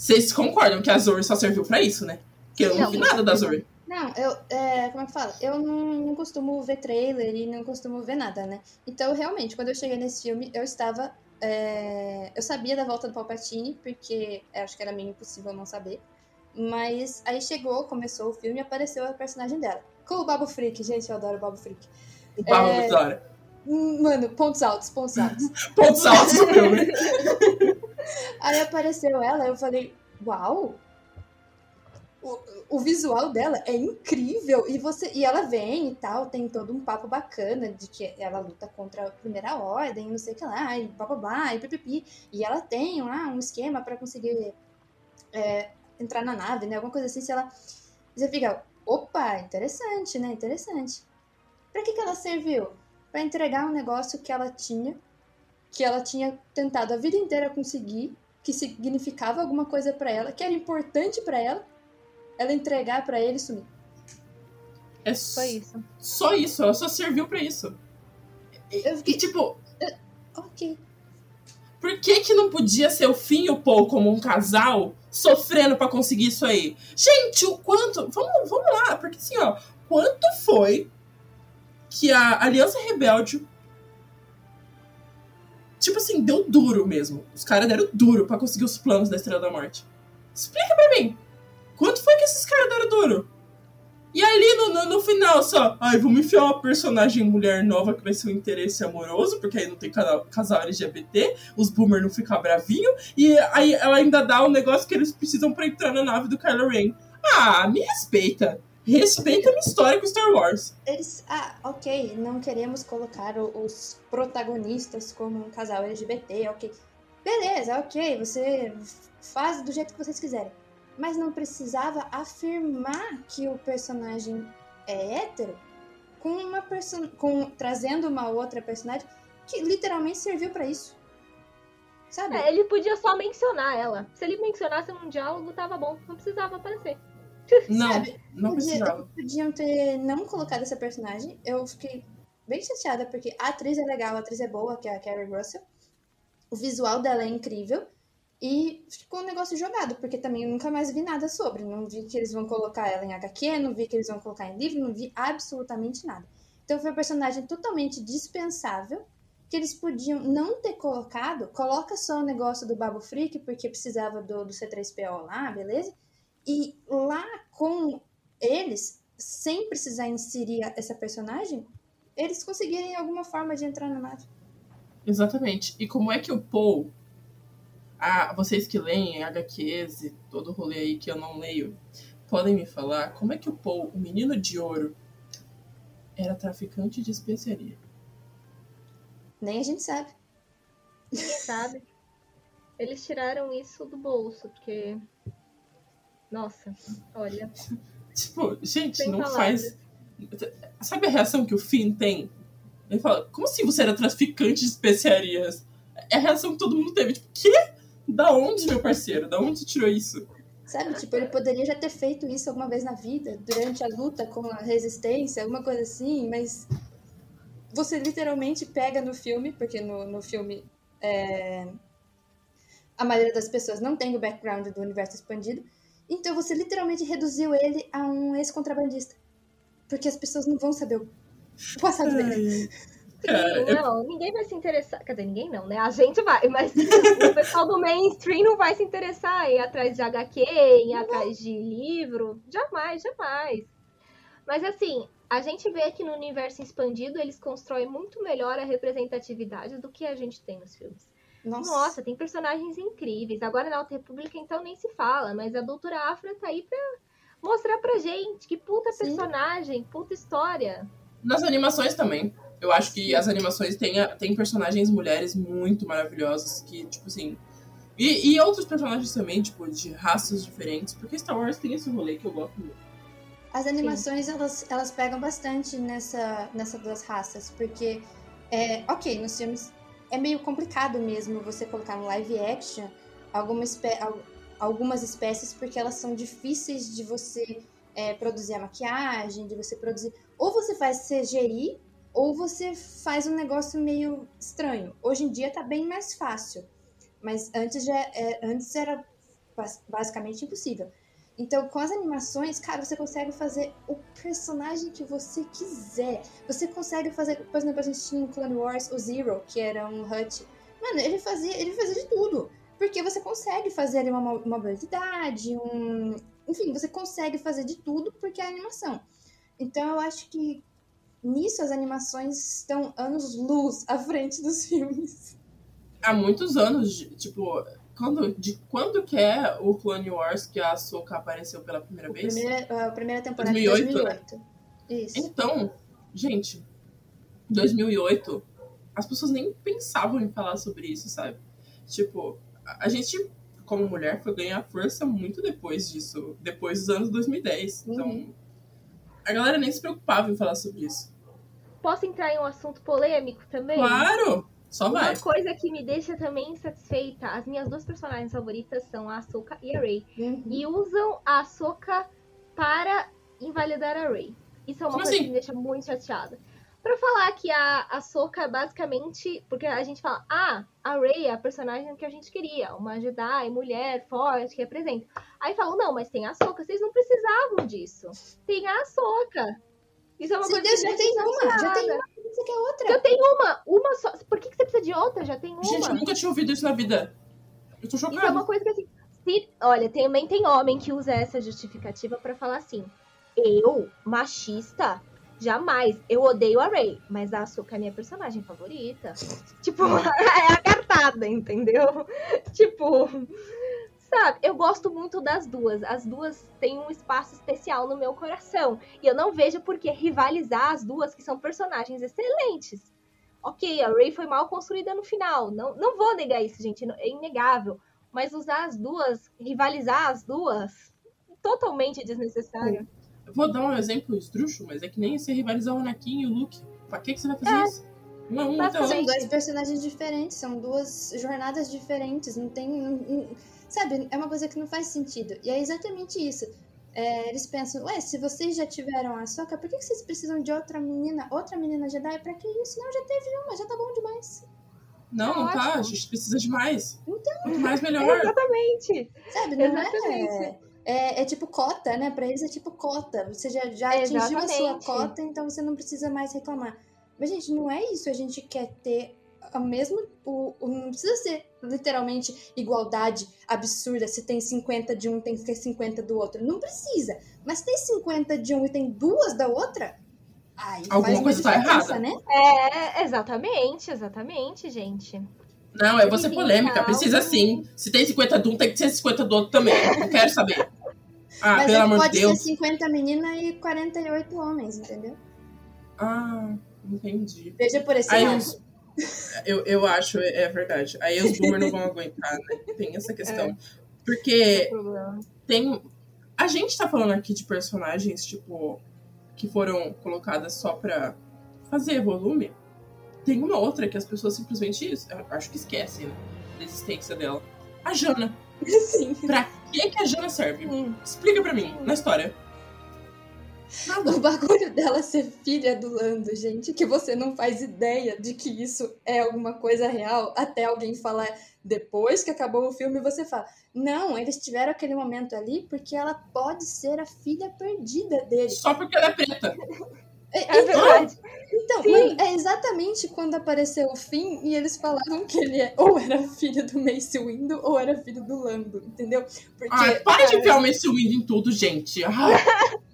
vocês concordam que a Zori só serviu pra isso, né? Porque eu não, não vi nada da Zori. Não, eu. É, como é que fala? Eu não, não costumo ver trailer e não costumo ver nada, né? Então, realmente, quando eu cheguei nesse filme, eu estava. É, eu sabia da volta do Palpatine, porque acho que era meio impossível não saber. Mas aí chegou, começou o filme e apareceu a personagem dela. Com o Babo Freak, gente, eu adoro o Babo Freak. O Babo é, adora. Mano, pontos altos, pontos altos. pontos altos do filme. Aí apareceu ela, eu falei, uau! O, o visual dela é incrível e você e ela vem e tal, tem todo um papo bacana de que ela luta contra a primeira ordem, não sei o que lá, e blá e pipipi. E ela tem lá um esquema para conseguir é, entrar na nave, né? Alguma coisa assim, se ela. Você fica, opa, interessante, né? Interessante. Pra que, que ela serviu? Para entregar um negócio que ela tinha que ela tinha tentado a vida inteira conseguir, que significava alguma coisa para ela, que era importante para ela, ela entregar para ele e sumir. É só isso. Só isso, ela só serviu para isso. E, fiquei... e, tipo. Ok. Por que que não podia ser o fim e o Paul como um casal sofrendo para conseguir isso aí? Gente, o quanto. Vamos, vamos lá, porque assim, ó. Quanto foi que a Aliança Rebelde tipo assim, deu duro mesmo. Os caras deram duro para conseguir os planos da Estrela da Morte. Explica pra mim. Quanto foi que esses caras deram duro? E ali no, no, no, final só, ai, vamos enfiar uma personagem mulher nova que vai ser um interesse amoroso, porque aí não tem casal, casal LGBT, os boomers não ficam bravinhos, e aí ela ainda dá um negócio que eles precisam para entrar na nave do Kylo Ren. Ah, me respeita. Respeita a minha história com Star Wars. Eles, ah, ok, não queremos colocar o- os protagonistas como um casal LGBT, ok. Beleza, ok, você faz do jeito que vocês quiserem. Mas não precisava afirmar que o personagem é hétero com uma person com trazendo uma outra personagem que literalmente serviu pra isso. Sabe? É, ele podia só mencionar ela. Se ele mencionasse num diálogo, tava bom. Não precisava aparecer. Não, Sabe, não precisava. Podiam ter não colocado essa personagem. Eu fiquei bem chateada, porque a atriz é legal, a atriz é boa, que é a Carrie Russell. O visual dela é incrível. E ficou um negócio jogado, porque também eu nunca mais vi nada sobre. Não vi que eles vão colocar ela em HQ, não vi que eles vão colocar em livro, não vi absolutamente nada. Então foi um personagem totalmente dispensável, que eles podiam não ter colocado. Coloca só o negócio do Babo Freak, porque precisava do, do C3PO lá, beleza? E lá com eles, sem precisar inserir essa personagem, eles conseguirem alguma forma de entrar na nave. Exatamente. E como é que o Paul. Ah, vocês que leem HQs e todo o rolê aí que eu não leio, podem me falar como é que o Paul, o menino de ouro, era traficante de especiaria? Nem a gente sabe. Sabe? Eles tiraram isso do bolso, porque. Nossa, olha. Tipo, gente, Sem não palavras. faz. Sabe a reação que o Finn tem? Ele fala, como assim você era traficante de especiarias? É a reação que todo mundo teve. Tipo, quê? Da onde, meu parceiro? Da onde você tirou isso? Sabe? Tipo, ele poderia já ter feito isso alguma vez na vida, durante a luta com a resistência, alguma coisa assim, mas você literalmente pega no filme, porque no, no filme é, a maioria das pessoas não tem o background do universo expandido, então você literalmente reduziu ele a um ex-contrabandista. Porque as pessoas não vão saber o passado dele. Sim, não, ninguém vai se interessar. Quer dizer, ninguém não, né? A gente vai, mas o pessoal do mainstream não vai se interessar em ir atrás de HQ, em ir atrás de livro. Jamais, jamais. Mas assim, a gente vê que no universo expandido eles constroem muito melhor a representatividade do que a gente tem nos filmes. Nossa, Nossa, tem personagens incríveis. Agora na Alta República, então, nem se fala, mas a Doutora Afra tá aí pra mostrar pra gente que puta Sim. personagem, puta história. Nas animações também. Eu acho que as animações têm, têm personagens mulheres muito maravilhosas que, tipo assim. E, e outros personagens também, tipo, de raças diferentes. Porque Star Wars tem esse rolê que eu gosto muito. As animações, elas, elas pegam bastante nessa, nessa duas raças, porque, é, ok, nos filmes é meio complicado mesmo você colocar no live action alguma espé al- algumas espécies, porque elas são difíceis de você é, produzir a maquiagem, de você produzir. Ou você faz CGI, ou você faz um negócio meio estranho. Hoje em dia tá bem mais fácil, mas antes, já, é, antes era bas- basicamente impossível. Então, com as animações, cara, você consegue fazer o personagem que você quiser. Você consegue fazer, por exemplo, a gente tinha em Clone Wars o Zero, que era um Hut. Mano, ele fazia, ele fazia de tudo. Porque você consegue fazer ali uma, uma um. Enfim, você consegue fazer de tudo porque é animação. Então eu acho que nisso as animações estão anos luz à frente dos filmes. Há muitos anos, tipo. Quando, de quando que é o Clone Wars que a Ahsoka apareceu pela primeira vez? Primeira, a primeira temporada 2008, de 2008. Isso. Então, gente, 2008, as pessoas nem pensavam em falar sobre isso, sabe? Tipo, a gente, como mulher, foi ganhar força muito depois disso, depois dos anos 2010. Então, Uhum. a galera nem se preocupava em falar sobre isso. Posso entrar em um assunto polêmico também? Claro! Só vai. Uma coisa que me deixa também insatisfeita, as minhas duas personagens favoritas são a Ahsoka e a Rey. Uhum. E usam a Ahsoka para invalidar a Rey. Isso é uma Como coisa assim? que me deixa muito chateada. Pra falar que a Ahsoka basicamente... Porque a gente fala, ah, a Rey é a personagem que a gente queria. Uma Jedi, mulher, forte, que representa. Aí falam, não, mas tem a Ahsoka. Vocês não precisavam disso. Tem a Ahsoka. Isso é uma Se coisa Deus que já tem uma, já tem uma, você quer outra. Eu tenho uma, uma só. Outra? Já tem uma. Gente, eu nunca tinha ouvido isso na vida. Eu tô Isso é chocada. uma coisa que assim. se- olha, também tem homem que usa essa justificativa pra falar assim. Eu, machista, jamais. Eu odeio a Ray, mas a Asuka é minha personagem favorita. Tipo, é a cartada, entendeu? Tipo, Sabe, eu gosto muito das duas. As duas têm um espaço especial no meu coração. E eu não vejo por que rivalizar as duas, que são personagens excelentes. Ok, a Ray foi mal construída no final. Não, não vou negar isso, gente. É inegável. Mas usar as duas, rivalizar as duas, totalmente desnecessário. Eu vou dar um exemplo esdrúxulo, mas é que nem você rivalizar o Anakin e o Luke. Pra que, que você vai fazer é. isso? Uma, uma então, são dois personagens diferentes, são duas jornadas diferentes. Não tem. Não, sabe, é uma coisa que não faz sentido. E é exatamente isso. É, eles pensam, ué, se vocês já tiveram a Soca, por que, vocês precisam de outra menina, outra menina Jedi? Pra que isso? Não, já teve uma, já tá bom demais. Não, não tá, a gente precisa de mais. Então. Quanto mais, melhor. Exatamente. Sabe, não é, Exatamente. é... É, é, tipo cota, né? Pra eles é tipo cota. Você já, já atingiu a sua cota, então você não precisa mais reclamar. Mas, gente, não é isso. A gente quer ter a mesma. O, o, não precisa ser literalmente igualdade absurda. Se tem 50 de um, tem que ter 50 do outro. Não precisa. Mas tem 50 de um e tem duas da outra, Aí Alguma coisa tá errada. Né? É, exatamente, exatamente, gente. Não, eu vou ser polêmica, precisa sim. Se tem 50 de um, tem que ser 50 do outro também. Não quero saber. Ah, Mas pelo amor de Deus. Pode ser 50 meninas e 48 homens, entendeu? Ah, entendi. Veja por esse Aí lado. Eu, eu acho, é, é verdade. Aí os boomers não vão aguentar, né? Tem essa questão. É. Porque tem. A gente tá falando aqui de personagens, tipo, que foram colocadas só pra fazer volume, tem uma outra que as pessoas simplesmente, acho que esquecem né, da existência dela. A Jana. Sim. Pra que, que a Jana serve? Hum. Explica pra mim, na história. Nada. O bagulho dela ser filha do Lando, gente, que você não faz ideia de que isso é alguma coisa real, até alguém falar depois que acabou o filme, você fala: Não, eles tiveram aquele momento ali porque ela pode ser a filha perdida dele. Só porque ela é preta. É, é verdade. Então, é exatamente quando apareceu o fim e eles falavam que ele é, ou era filho do Mace Windu ou era filho do Lando, entendeu? Porque, Ai, para de enfiar o Mace Windu em tudo, gente.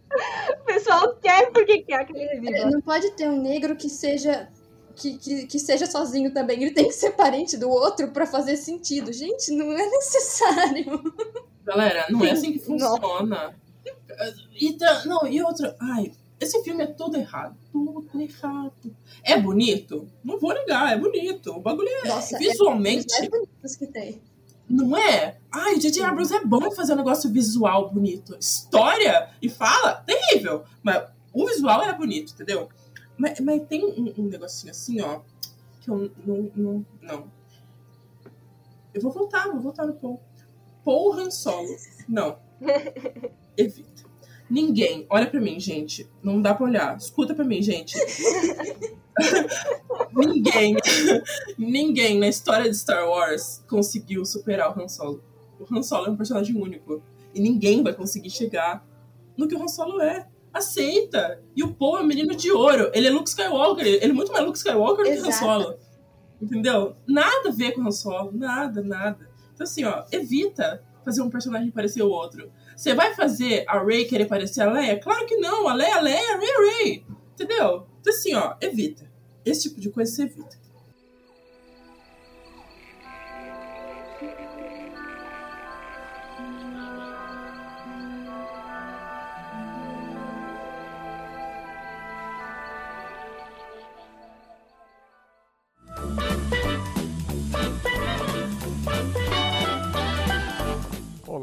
o pessoal quer porque quer que ele reviva. Não pode ter um negro que seja que, que, que, seja sozinho também. Ele tem que ser parente do outro para fazer sentido. Gente, não é necessário. Galera, não é assim que funciona. E, tá, não, e outra. Ai, esse filme é todo errado. Tudo errado. É bonito? Não vou negar, é bonito. O bagulho é Nossa, é visualmente. É bonitos que tem. Não é? Ai, J.J. Abrams é bom fazer um negócio visual bonito. História e fala, terrível. Mas o visual é bonito, entendeu? Mas, mas tem um, um, negocinho assim, ó, que eu não, não, não. Eu vou voltar, vou voltar no Paul. Paul Han Solo. Não. Evita. Ninguém, olha para mim, gente. Não dá pra olhar. Escuta para mim, gente. ninguém, ninguém na história de Star Wars conseguiu superar o Han Solo. O Han Solo é um personagem único. E ninguém vai conseguir chegar no que o Han Solo é aceita. E o Paul é um menino de ouro. Ele é Luke Skywalker. Ele é muito mais Luke Skywalker Exato. do que Han Solo. Entendeu? Nada a ver com Han Solo. Nada, nada. Então, assim, ó, evita fazer um personagem parecer o outro. Você vai fazer a Rey querer parecer a Leia? Claro que não. A Leia, a Leia, a Rey, a Rey. Entendeu? Então, assim, ó, evita. Esse tipo de coisa você evita.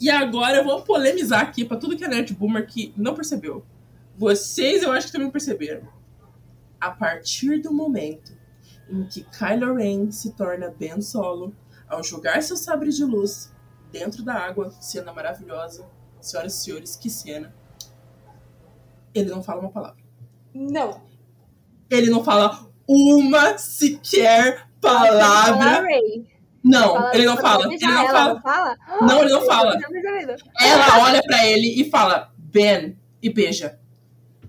E agora eu vou polemizar aqui para tudo que é nerd boomer que não percebeu. Vocês eu acho que também perceberam. A partir do momento em que Kylo Ren se torna Ben Solo, ao jogar seu sabre de luz dentro da água, cena maravilhosa, senhoras e senhores, que cena. Ele não fala uma palavra. Não. Ele não fala uma sequer palavra. Não, Fala- ele não fala. Ele não ela fala. não fala? Não, ele não fala. Ela olha pra ele e fala, Ben, e beija.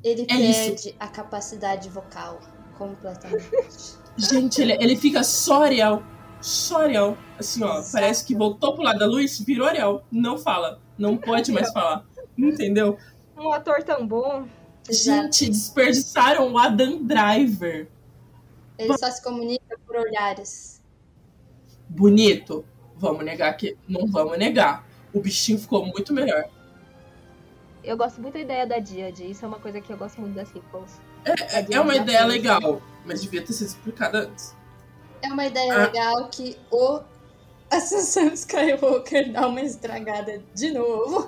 Ele É isso. perde a capacidade vocal completamente. Gente, ele, ele fica só Ariel. Só Ariel. Assim, ó, Exato. parece que voltou pro lado da luz, virou Ariel. Não fala. Não pode mais falar. Entendeu? Um ator tão bom. Gente, desperdiçaram o Adam Driver. Ele só se comunica por olhares. Bonito. Vamos negar que. Não vamos negar. O bichinho ficou muito melhor. Eu gosto muito da ideia da Diad. Isso é uma coisa que eu gosto muito das sequels. É, é uma ideia legal, mas devia ter sido explicada antes. É uma ideia Ah. legal que o Ascensão Skywalker dá uma estragada de novo.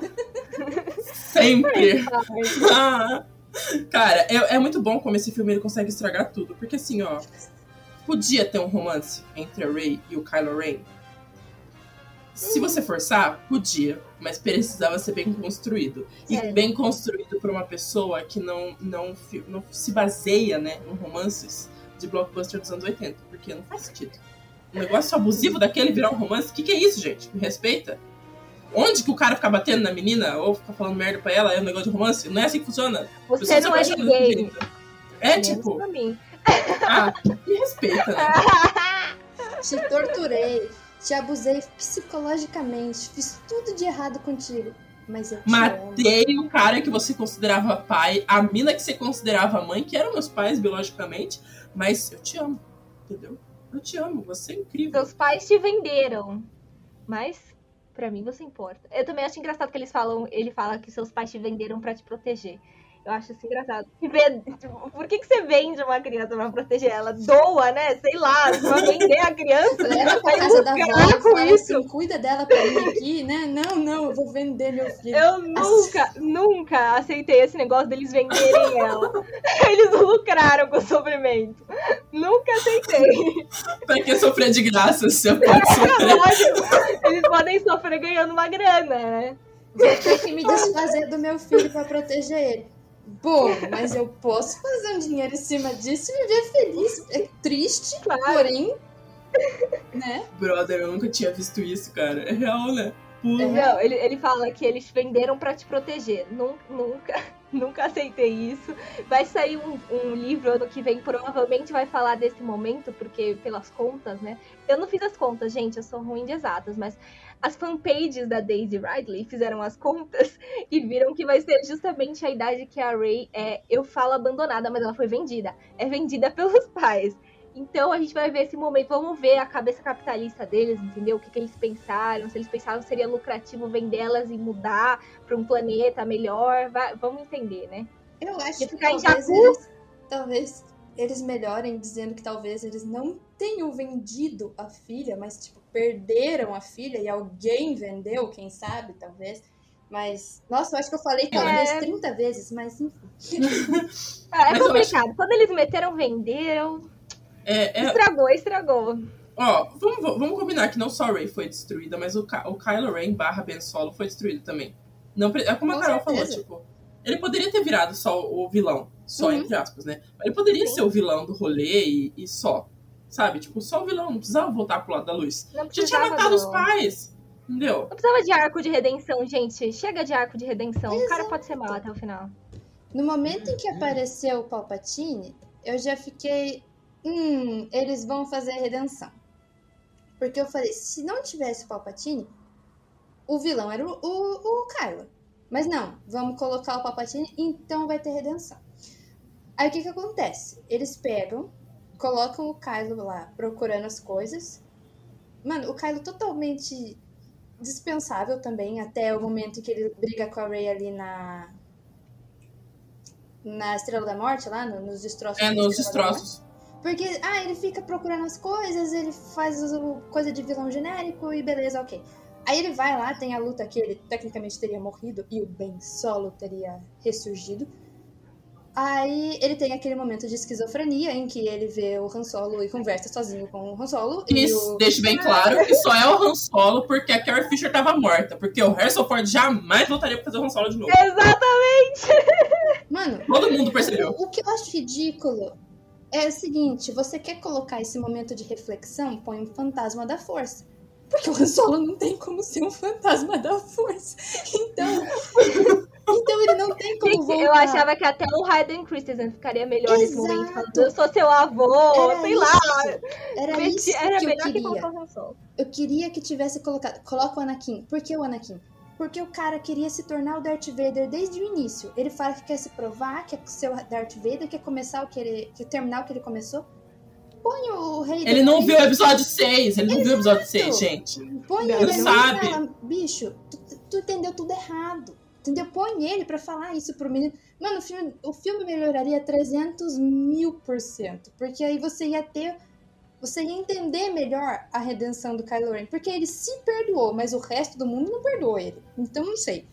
Sempre. Ah. Cara, é, é muito bom como esse filme ele consegue estragar tudo. Porque assim, ó. Podia ter um romance entre a Rey e o Kylo Ren. Se você forçar, podia. Mas precisava ser bem construído. E bem construído por uma pessoa que não, não, não se baseia né, em romances de blockbuster dos anos 80. Porque não faz sentido. Um negócio abusivo daquele virar um romance? O que, que é isso, gente? Me respeita. Onde que o cara fica batendo na menina ou fica falando merda pra ela é um negócio de romance? Não é assim que funciona. Você não é ninguém. É tipo, pra mim. Ah, me respeita, né? Te torturei, te abusei psicologicamente, fiz tudo de errado contigo. Mas eu te amo. Matei o cara que você considerava pai, a mina que você considerava mãe, que eram meus pais biologicamente, mas eu te amo, entendeu? Eu te amo, você é incrível. Seus pais te venderam. Mas, pra mim, você importa. Eu também acho engraçado que eles falam, ele fala que seus pais te venderam pra te proteger. Eu acho isso engraçado. Tipo, Por que, que você vende uma criança pra proteger ela? Doa, né? Sei lá, pra vender a criança. Leva pra casa da e com fala isso. assim, cuida dela pra mim aqui, né? Não, não, eu vou vender meu filho. Eu nunca, nunca aceitei esse negócio deles venderem ela. Eles lucraram com o sofrimento. Nunca aceitei. Pra que sofrer de graça se você pode sofrer? Lógico, Eles podem sofrer ganhando uma grana, né? Vou ter que me desfazer do meu filho pra proteger ele. Bom, mas eu posso fazer um dinheiro em cima disso e viver feliz. É triste, Claro. porém, né? Brother, eu nunca tinha visto isso, cara. É real, né? Pula. Não, ele, ele fala que eles venderam pra te proteger. Nun- Nunca, nunca aceitei isso. Vai sair um, um livro ano que vem, provavelmente vai falar desse momento, porque pelas contas, né? Eu não fiz as contas, gente, eu sou ruim de exatas, mas as fanpages da Daisy Ridley fizeram as contas e viram que vai ser justamente a idade que a Ray é, eu falo abandonada, mas ela foi vendida. É vendida pelos pais. Então a gente vai ver esse momento, vamos ver a cabeça capitalista deles, entendeu? O que, que eles pensaram, se eles pensaram que seria lucrativo vendê-las e mudar para um planeta melhor, vai- vamos entender, né? Eu acho que talvez eles, talvez eles melhorem dizendo que talvez eles não tenham vendido a filha, mas tipo, perderam a filha e alguém vendeu, quem sabe, talvez. Mas, nossa, eu acho que eu falei talvez É. 30 vezes, mas enfim. É, é complicado. Quando eles meteram, venderam, É, é, estragou, estragou. Ó, vamos, vamos combinar que não só a Rey foi destruída, mas o, Ky- o Kylo Ren barra Ben Solo foi destruído também. Não, é como a Com Carol certeza. falou, tipo, ele poderia ter virado só o vilão, só Uhum. entre aspas, né? Ele poderia Sim. ser o vilão do rolê e, e só. Sabe? Tipo, só o vilão, não precisava voltar pro lado da luz. Não Já tinha matado do- os pais. Entendeu? Não precisava de arco de redenção, gente. Chega de arco de redenção. O cara pode ser mal até o final. No momento em que apareceu o Palpatine, eu já fiquei. Hum, eles vão fazer a redenção. Porque eu falei, se não tivesse o Palpatine, o vilão era o, o, o Kylo. Mas não, vamos colocar o Palpatine, então vai ter redenção. Aí o que que acontece? Eles pegam, colocam o Kylo lá procurando as coisas. Mano, o Kylo totalmente dispensável também, até o momento em que ele briga com a Rey ali na, na Estrela da Morte, lá no- nos destroços. É, nos destroços. Porque, ah, ele fica procurando as coisas, ele faz coisa de vilão genérico e beleza, ok. Aí ele vai lá, tem a luta que ele tecnicamente teria morrido e o Ben Solo teria ressurgido. Aí ele tem aquele momento de esquizofrenia em que ele vê o Han Solo e conversa sozinho com o Han Solo. E o... deixe bem claro que só é o Han Solo porque a Carrie Fisher tava morta. Porque o Harrison Ford jamais voltaria pra fazer o Han Solo de novo. Exatamente! Mano, Todo mundo percebeu. o que eu acho ridículo é o seguinte: você quer colocar esse momento de reflexão, põe um fantasma da força. Porque o Han Solo não tem como ser um fantasma da força. Então. então ele não tem como Gente, voltar. eu achava que até o Hayden Christensen ficaria melhor nesse Exato. momento. falando, Eu sou seu avô, Era sei lá. isso. Era Meti- isso Era que eu melhor que queria. colocar o Han Solo. Eu queria que tivesse colocado. Coloca o Anakin. Por que o Anakin? Porque o cara queria se tornar o Darth Vader desde o início. Ele fala que quer se provar, quer ser o Darth Vader, quer começar o que ele. quer terminar o que ele começou. Põe o rei Ele não viu o episódio 6. Ele não viu o episódio Exato. 6, gente. Põe Não, ele ele sabe. fala, bicho, tu, tu entendeu tudo errado. Entendeu? Põe ele pra falar isso pro menino. Mano, o filme, o filme melhoraria 300 mil por cento. Porque aí você ia ter. Você ia entender melhor a redenção do Kylo Ren. Porque ele se perdoou, mas o resto do mundo não perdoou ele. Então não sei.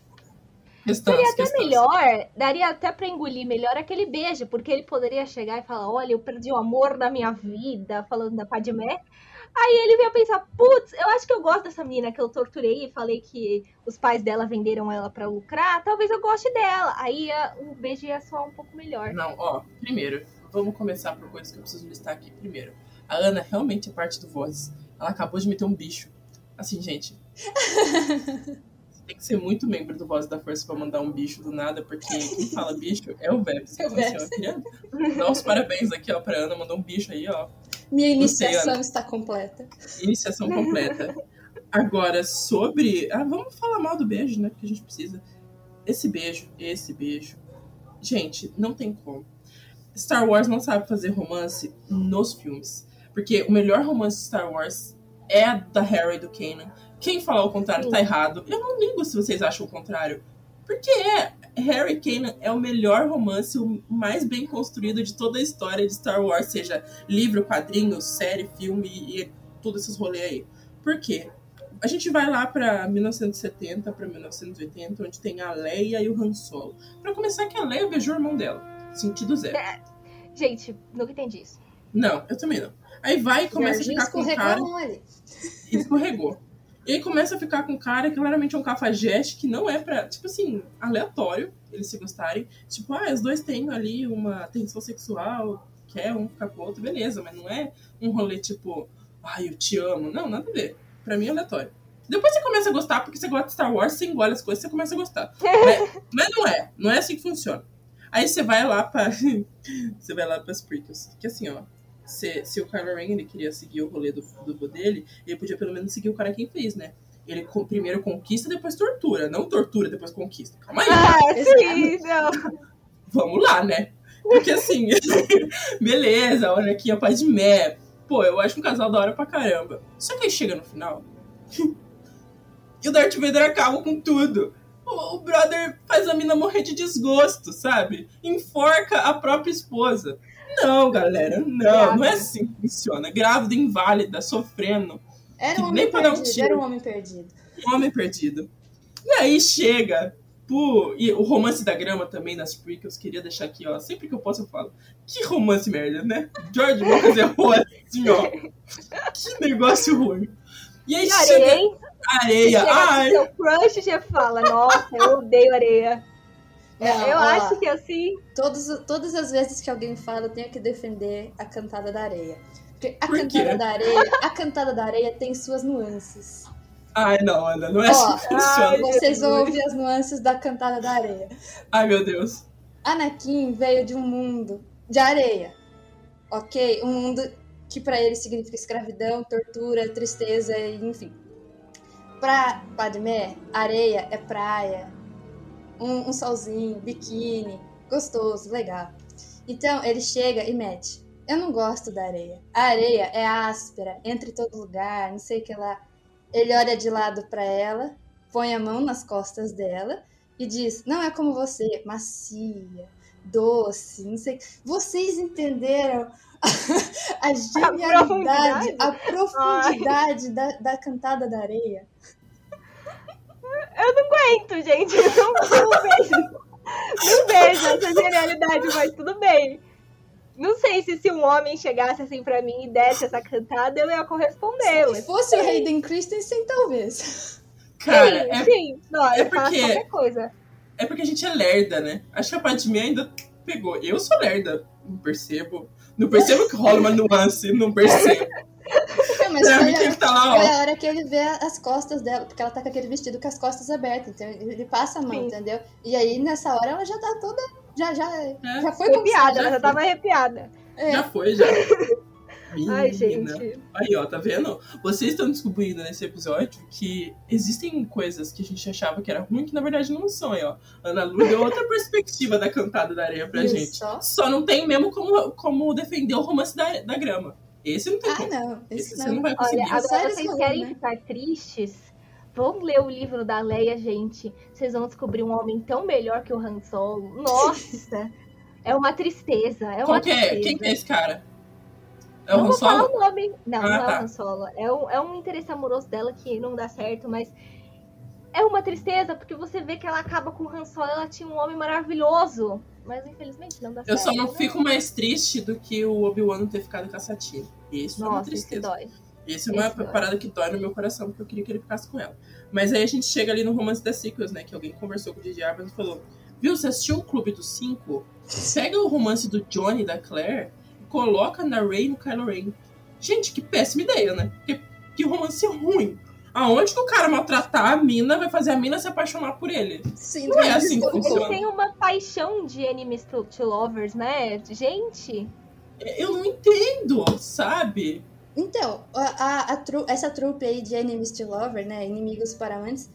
Questões, Seria até questões. melhor, daria até pra engolir melhor aquele beijo, porque ele poderia chegar e falar: Olha, eu perdi o amor da minha vida, falando da Padmé. Aí ele ia pensar: Putz, eu acho que eu gosto dessa menina que eu torturei e falei que os pais dela venderam ela pra lucrar, talvez eu goste dela. Aí ia- o beijo ia soar um pouco melhor. Não, ó, primeiro, vamos começar por coisas que eu preciso listar aqui primeiro. A Ana realmente é parte do Voz. Ela acabou de meter um bicho. Assim, gente. tem que ser muito membro do Voz da Força pra mandar um bicho do nada, porque quem fala bicho é o Vebs. É o Então, assim, os parabéns aqui, ó, pra Ana, mandou um bicho aí, ó. Minha sei, iniciação está completa. Iniciação completa. Agora, sobre. Ah, vamos falar mal do beijo, né? Porque a gente precisa. Esse beijo, esse beijo. Gente, não tem como. Star Wars não sabe fazer romance nos filmes. Porque o melhor romance de Star Wars é a da Harry e do Kanan. Quem falar o contrário Sim. tá errado. Eu não ligo se vocês acham o contrário. Porque é. Harry e Kanan é o melhor romance, o mais bem construído de toda a história de Star Wars, seja livro, quadrinho, série, filme e todos esses rolês aí. Por quê? A gente vai lá pra 1970 pra 1980, onde tem a Leia e o Han Solo. Pra começar, que a Leia beijou o irmão dela. Sentido zero. Gente, nunca entendi isso. Não, eu também não. Aí vai e começa a ficar com o cara. ali. escorregou. E aí começa a ficar com um cara que claramente é um cafajeste, que não é pra, tipo assim, aleatório eles se gostarem. Tipo, ah, os dois têm ali uma tensão sexual, quer um ficar com o outro, beleza, mas não é um rolê tipo, ai, eu te amo. Não, nada a ver. Pra mim é aleatório. Depois você começa a gostar, porque você gosta de Star Wars, você engole as coisas, você começa a gostar. mas, mas não é, não é assim que funciona. Aí você vai lá pra. você vai lá pras prequels. Que assim, ó. Se, se o Kylo Ren ele queria seguir o rolê do, do vô dele, ele podia pelo menos seguir o cara quem fez, né? Ele primeiro conquista, depois tortura. Não tortura, depois conquista. Calma aí. Ah, Exato. sim, não. Vamos lá, né? Porque assim, beleza, olha aqui a Padmé. Pô, eu acho um casal da hora pra caramba. Só que aí chega no final. e o Darth Vader acaba com tudo. O, o brother faz a mina morrer de desgosto, sabe? Enforca a própria esposa. Não, galera, não, não é assim que funciona. Grávida, inválida, sofrendo. Era um homem um perdido, tiro. era um homem perdido. Um homem perdido. E aí chega. Pô, e o romance da grama também nas prequels, queria deixar aqui, ó. Sempre que eu posso eu falo. Que romance merda, né? George Lucas errou assim, ó. Que negócio ruim. E aí E chega areia, areia. Ai, seu crush já fala, nossa, eu odeio areia. Não, eu ó, acho que assim. Todos, todas as vezes que alguém fala, eu tenho que defender a cantada da areia. Porque a Por cantada quê? da areia, a cantada da areia tem suas nuances. ai, não, Ana, não é Ó, assim que funciona. ai, Vocês ouvir as nuances da cantada da areia. Ai, meu Deus. Anakin veio de um mundo de areia, ok? Um mundo que pra ele significa escravidão, tortura, tristeza, e enfim. Pra Padmé, areia é praia, um, um solzinho, biquíni, gostoso, legal. Então ele chega e mete. Eu não gosto da areia. A areia é áspera, entra em todo lugar, não sei o que lá. Ele olha de lado pra ela, põe a mão nas costas dela e diz: Não é como você, macia, doce, não sei. Vocês entenderam a genialidade, profundidade? a profundidade da, da cantada da areia? Eu não aguento, gente. Eu não, não vejo. Não vejo essa genialidade, mas tudo bem. Não sei se se um homem chegasse assim pra mim e desse essa cantada, eu ia corresponder. Se fosse o. Hayden Christensen, talvez. Cara, sim, é, sim. Não, é eu faço porque- qualquer coisa. é porque a gente é lerda, né? Acho que a parte de mim ainda pegou. Eu sou lerda. Não percebo. Não percebo que rola uma nuance. Não percebo. Mas Pra foi mim tem a, que estar lá, ó. a hora que ele vê as costas dela, porque ela tá com aquele vestido com as costas abertas, então ele passa a mão, Sim. entendeu? E aí, nessa hora, ela já tá toda. Já, já, É. já foi Arrepiada, ela já foi. tava arrepiada. É. Já foi, já. Menina. Ai, gente. Aí, ó, tá vendo? Vocês estão descobrindo nesse episódio que existem coisas que a gente achava que era ruim que na verdade não são, aí, ó. Ana Lu deu outra perspectiva da cantada da areia pra Viu gente. só? Só não tem mesmo como, como defender o romance da, da grama. Esse não tem Ah, como. não. Esse Isso você não. não vai conseguir. Olha, agora vocês esse querem né? ficar tristes? Vão ler o livro da Leia, gente. Vocês vão descobrir um homem tão melhor que o Han Solo. Nossa! é uma tristeza. É uma Qual que é? tristeza. Quem que é esse cara? É o não Han vou falar Solo? o nome. Não, Ah, não é tá. o Han Solo. É um, é um interesse amoroso dela que não dá certo, mas é uma tristeza porque você vê que ela acaba com o Han Solo. Ela tinha um homem maravilhoso. Mas infelizmente não dá Eu certo. só não né? fico mais triste do que o Obi-Wan ter ficado com a Satine. Isso é uma Nossa, isso tristeza. dói. Isso é uma dói. parada que dói no meu coração, porque eu queria que ele ficasse com ela. Mas aí a gente chega ali no romance das sequels, né? Que alguém conversou com o DJ Abrams e falou: Viu, você assistiu o Clube dos Cinco? Pega o romance do Johnny e da Claire e coloca na Rey no Kylo Ren. Gente, que péssima ideia, né? Que, que romance ruim. Aonde que o cara maltratar a mina vai fazer a mina se apaixonar por ele? Sim, Não é assim que funciona. Ele tem uma paixão de enemies to, to lovers, né? Gente, Eu não entendo, sabe? Então, a, a- a tru- essa trupe aí de Enemies to Lover, né? Inimigos para amantes,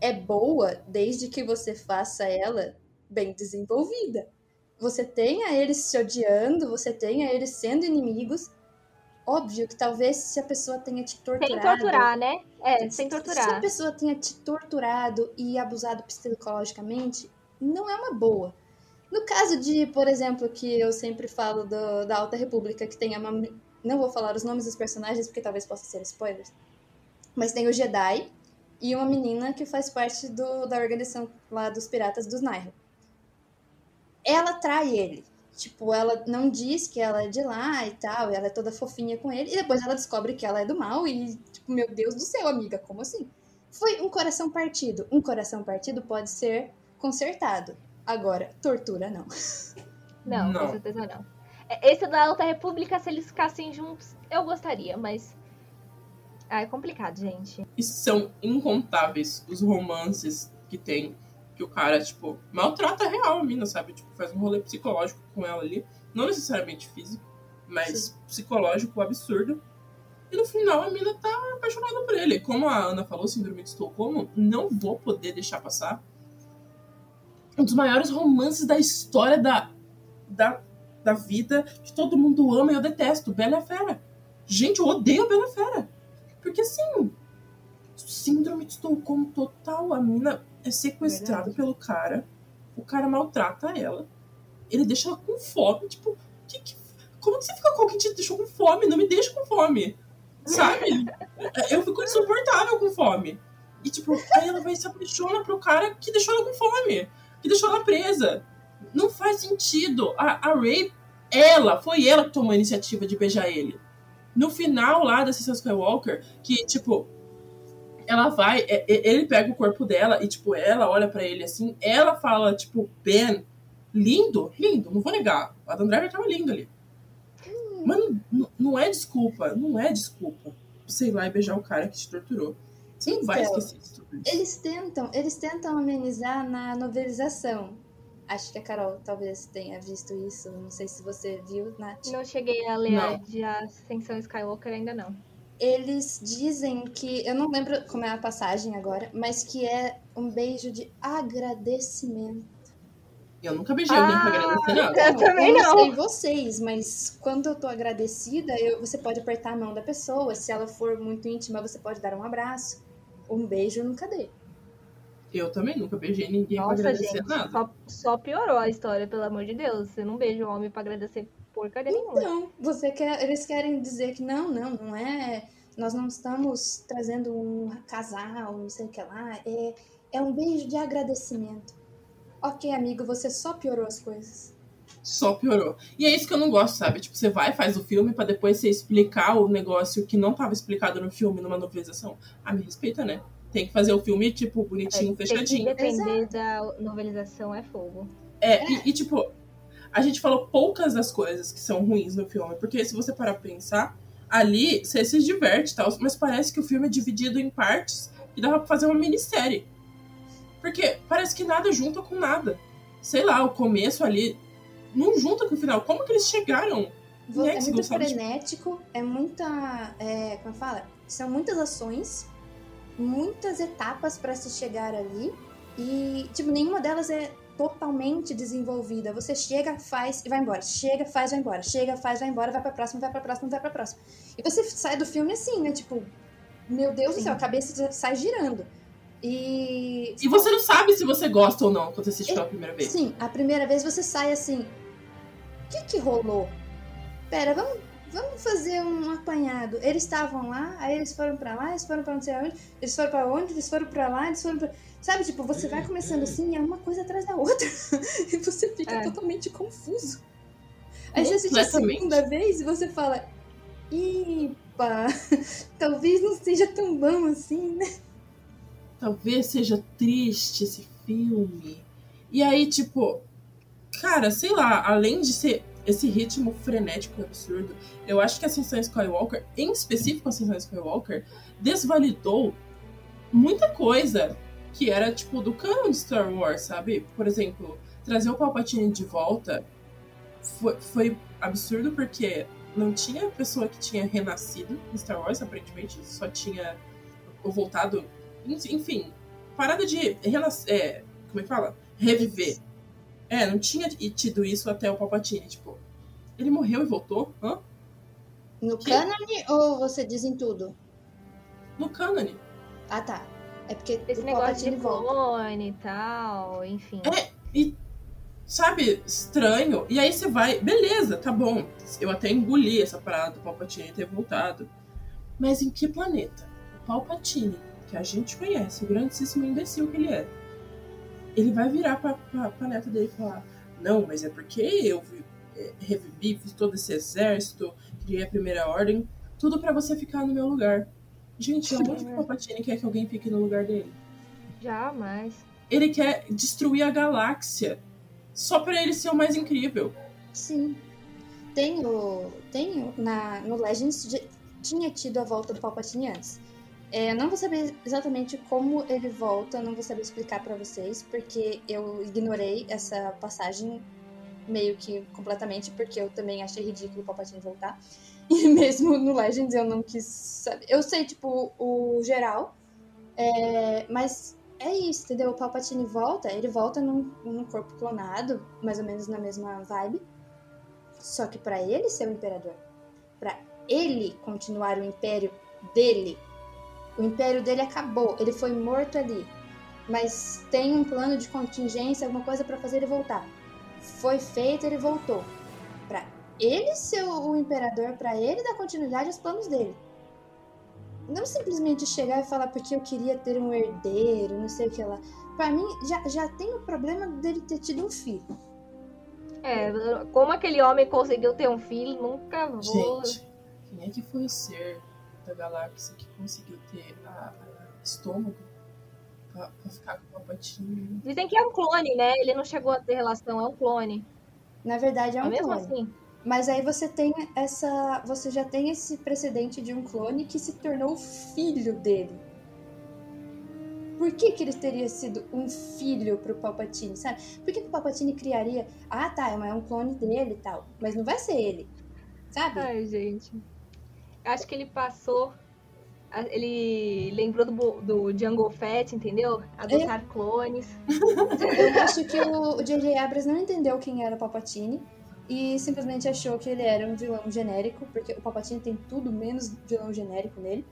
é boa desde que você faça ela bem desenvolvida. Você tenha eles se odiando, você tenha eles sendo inimigos. Óbvio que talvez se a pessoa tenha te torturado. sem torturar, né? É, sem Se a torturar. pessoa tenha te torturado e abusado psicologicamente, não é uma boa. No caso de, por exemplo, que eu sempre falo do- da Alta República, que tem uma. Não vou falar os nomes dos personagens, porque talvez possa ser spoilers. Mas tem o Jedi e uma menina que faz parte do- da organização lá dos Piratas dos Nairo. Ela trai ele. Tipo, ela não diz que ela é de lá e tal, e ela é toda fofinha com ele, e depois ela descobre que ela é do mal, e, tipo, meu Deus do céu, amiga, como assim? Foi um coração partido. Um coração partido pode ser consertado. Agora, tortura não. Não, Não. com certeza não. É, Esse da Alta República, se eles ficassem juntos, eu gostaria, mas. Ah, é complicado, gente. E são incontáveis os romances que tem. Que o cara, tipo, maltrata a real a mina, sabe? Tipo, faz um rolê psicológico com ela ali. Não necessariamente físico, mas psicológico absurdo. E no final a mina tá apaixonada por ele. Como a Ana falou, síndrome de Estocolmo, não vou poder deixar passar. Um dos maiores romances da história da, da, da vida, que todo mundo ama e eu detesto, Bela Fera. Gente, eu odeio a Bela Fera. Porque assim, síndrome de Estocolmo total. A mina é sequestrada Verdade. pelo cara, o cara maltrata ela, ele deixa ela com fome. Tipo, que, que- como que você fica com alguém que te deixou com fome? Não me deixa com fome. Sabe? Eu fico insuportável com fome. E tipo, aí ela vai se apaixona pro cara que deixou ela com fome, que deixou ela presa. Não faz sentido. A, a Ray, ela, foi ela que tomou a iniciativa de beijar ele. No final lá da Ascensão Skywalker, que, tipo, ela vai, é- é- ele pega o corpo dela e, tipo, ela olha pra ele assim, ela fala, tipo, Ben, lindo, lindo, não vou negar. O Adam Driver tava lindo ali. Mas não, não- não é desculpa, não é desculpa. Sei lá e beijar o cara que te torturou. Você não vai Então, esquecer disso tudo. Eles tentam, eles tentam amenizar na novelização. Acho que a Carol talvez tenha visto isso. Não sei se você viu, Nath. Não cheguei a ler Não. a de Ascensão Skywalker ainda não. Eles dizem que. Eu não lembro como é a passagem agora, mas que é um beijo de agradecimento. Eu nunca beijei alguém pra Ah, agradecer nada. Eu também eu não. sei vocês, mas quando eu tô agradecida, eu- você pode apertar a mão da pessoa. Se ela for muito íntima, você pode dar um abraço. Um beijo eu nunca dei. Eu também nunca beijei ninguém pra Nossa, agradecer gente, nada. só, só piorou a história, pelo amor de Deus. Você não beija o homem pra agradecer porcaria nenhuma. Então, você quer, eles querem dizer que não, não, não é. Nós não estamos trazendo um casal, não sei o que lá. É, é um beijo de agradecimento. Ok, amigo, você só piorou as coisas. Só piorou. E é isso que eu não gosto, sabe? Tipo, você vai, faz o filme para depois você explicar o negócio que não tava explicado no filme, numa novelização. Ah, me respeita, né? Tem que fazer o filme, tipo, bonitinho, É, tem fechadinho. que depender da novelização é fogo. É, e, e, tipo, a gente falou poucas das coisas que são ruins no filme, porque se você parar pra pensar, ali você se diverte e tal, mas parece que o filme é dividido em partes e dava pra fazer uma minissérie. Porque parece que nada junta com nada. Sei lá, o começo ali não junta com o final. Como que eles chegaram? Vo- E É muito de- frenético, é muita. É, como fala? São muitas ações, muitas etapas para se chegar ali. E, tipo, nenhuma delas é totalmente desenvolvida. Você chega, faz e vai embora. Chega, faz, vai embora. Chega, faz, vai embora. Vai pra próxima, vai pra próxima, vai pra próxima. E você sai do filme assim, né? Tipo, meu Deus do Sim. céu, a cabeça sai girando. E. E você não sabe se você gosta ou não quando você assiste pela primeira vez. Sim, a primeira vez você sai assim. O que que rolou? Pera, vamos, vamos fazer um apanhado. Eles estavam lá, aí eles foram pra lá, eles foram pra não sei aonde, eles foram pra onde, eles foram pra lá, eles foram pra. Sabe, tipo, você vai começando assim, é uma coisa atrás da outra. e você fica É. totalmente confuso. Aí você assiste a segunda vez e você fala. Ipa, talvez não seja tão bom assim, né? Talvez seja triste esse filme. E aí, tipo, cara, sei lá, além de ser esse ritmo frenético e absurdo, eu acho que a Ascensão Skywalker, em específico a Ascensão Skywalker, desvalidou muita coisa que era, tipo, do canon de Star Wars, sabe? Por exemplo, trazer o Palpatine de volta foi, foi absurdo porque não tinha pessoa que tinha renascido em Star Wars, aparentemente, só tinha voltado enfim, parada de é, como é que fala? Reviver. É, não tinha tido isso até o Palpatine, tipo, ele morreu e voltou? Hã? No Que? cânone ou você diz em tudo? No cânone. Ah, tá. É porque Esse negócio de clone e tal, enfim. E, sabe, estranho. E aí você vai, beleza, tá bom. Eu até engoli essa parada do Palpatine ter voltado. Mas em que planeta? O Palpatine, que a gente conhece, o grandíssimo imbecil que ele é, ele vai virar pra, pra, pra neta dele e falar: Não, mas é porque eu vi- é, revivi, fiz todo esse exército, criei a primeira ordem, tudo pra você ficar no meu lugar. Gente, aonde que o Palpatine quer que alguém fique no lugar dele? Jamais. Ele quer destruir a galáxia só pra ele ser o mais incrível. Sim. Tem o. Tem o- na, no Legends de- tinha tido a volta do Palpatine antes. É, eu não vou saber exatamente como ele volta, não vou saber explicar pra vocês, porque eu ignorei essa passagem meio que completamente, porque eu também achei ridículo o Palpatine voltar. E mesmo no Legends eu não quis saber. Eu sei, tipo, o geral, é, mas é isso, entendeu? O Palpatine volta, ele volta num, num corpo clonado, mais ou menos na mesma vibe. Só que pra ele ser o imperador, pra ele continuar o império dele, o império dele acabou, ele foi morto ali. Mas tem um plano de contingência, alguma coisa pra fazer ele voltar. Foi feito, ele voltou. Ele ser o imperador, pra ele dar continuidade aos planos dele. Não simplesmente chegar e falar porque eu queria ter um herdeiro, não sei o que lá. Pra mim, já, já tem o problema dele ter tido um filho. É, como aquele homem conseguiu ter um filho, nunca vou. Gente, quem é que foi o ser da galáxia que conseguiu ter a, a estômago pra, pra ficar com o Palpatine? Dizem que é um clone, né? Ele não chegou a ter relação, é um clone. Na verdade, é Mas um mesmo clone. assim. Mas aí você tem essa. Você já tem esse precedente de um clone que se tornou filho dele. Por que, que ele teria sido um filho pro Palpatine, sabe? Por que, que o Palpatine criaria. Ah, tá, é um clone dele e tal. Mas não vai ser ele. Sabe? Ai, gente. Acho que ele passou. Ele lembrou do, do Jungle Fett, entendeu? Adotar clones. Eu acho que o o J.J. Abrams não entendeu quem era o Palpatine e simplesmente achou que ele era um vilão genérico, porque o Palpatine tem tudo menos vilão genérico nele.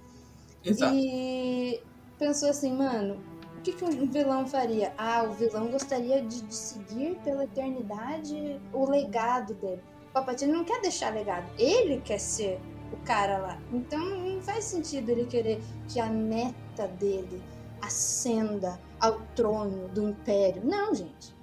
Exato. E pensou assim, mano, o que, que um vilão faria? Ah, o vilão gostaria de, de seguir pela eternidade o legado dele. O Palpatine não quer deixar legado, ele quer ser o cara lá. Então não faz sentido ele querer que a meta dele ascenda ao trono do império. Não, gente.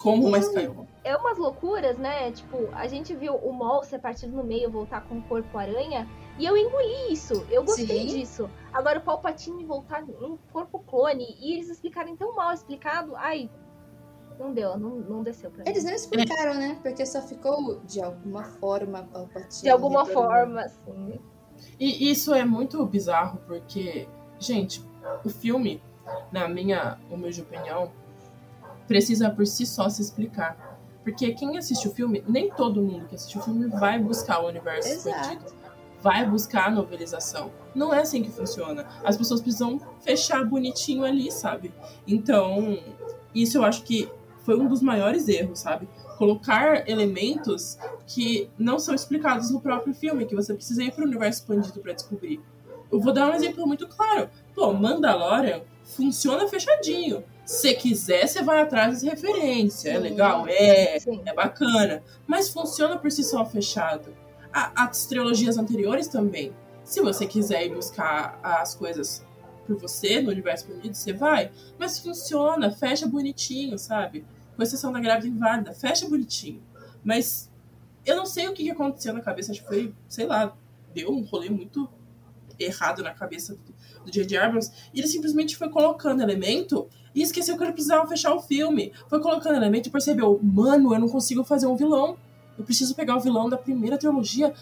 Como uma Skywalker. É umas loucuras, né? Tipo, a gente viu o Maul ser partido no meio, voltar com o corpo aranha, e eu engoli isso. Eu gostei Sim. disso. Agora o Palpatine voltar num corpo clone e eles explicarem tão mal explicado, ai, não deu, não, não desceu pra mim. Eles não explicaram, né? Porque só ficou de alguma forma Palpatine. De alguma forma, assim. E isso é muito bizarro, porque, gente, o filme, na minha humilde opinião, precisa por si só se explicar. Porque quem assiste o filme, nem todo mundo que assiste o filme vai buscar o universo expandido. Vai buscar a novelização. Não é assim que funciona. As pessoas precisam fechar bonitinho ali, sabe? Então, isso eu acho que foi um dos maiores erros, sabe? Colocar elementos que não são explicados no próprio filme, que você precisa ir para o universo expandido para descobrir. Eu vou dar um exemplo muito claro. Pô, Mandalorian funciona fechadinho. Se quiser, você vai atrás das referências. É legal? É. É bacana. Mas funciona por si só fechado. As trilogias anteriores também. Se você quiser ir buscar as coisas por você no universo expandido, você vai. Mas funciona, fecha bonitinho, sabe? Com exceção da grávida inválida, fecha bonitinho. Mas eu não sei o que que aconteceu na cabeça. Acho que foi, sei lá, deu um rolê muito errado na cabeça do- do J.J. Abrams. E ele simplesmente foi colocando elemento e esqueceu que ele precisava fechar o filme. Foi colocando elemento e percebeu, mano, eu não consigo fazer um vilão. Eu preciso pegar o vilão da primeira trilogia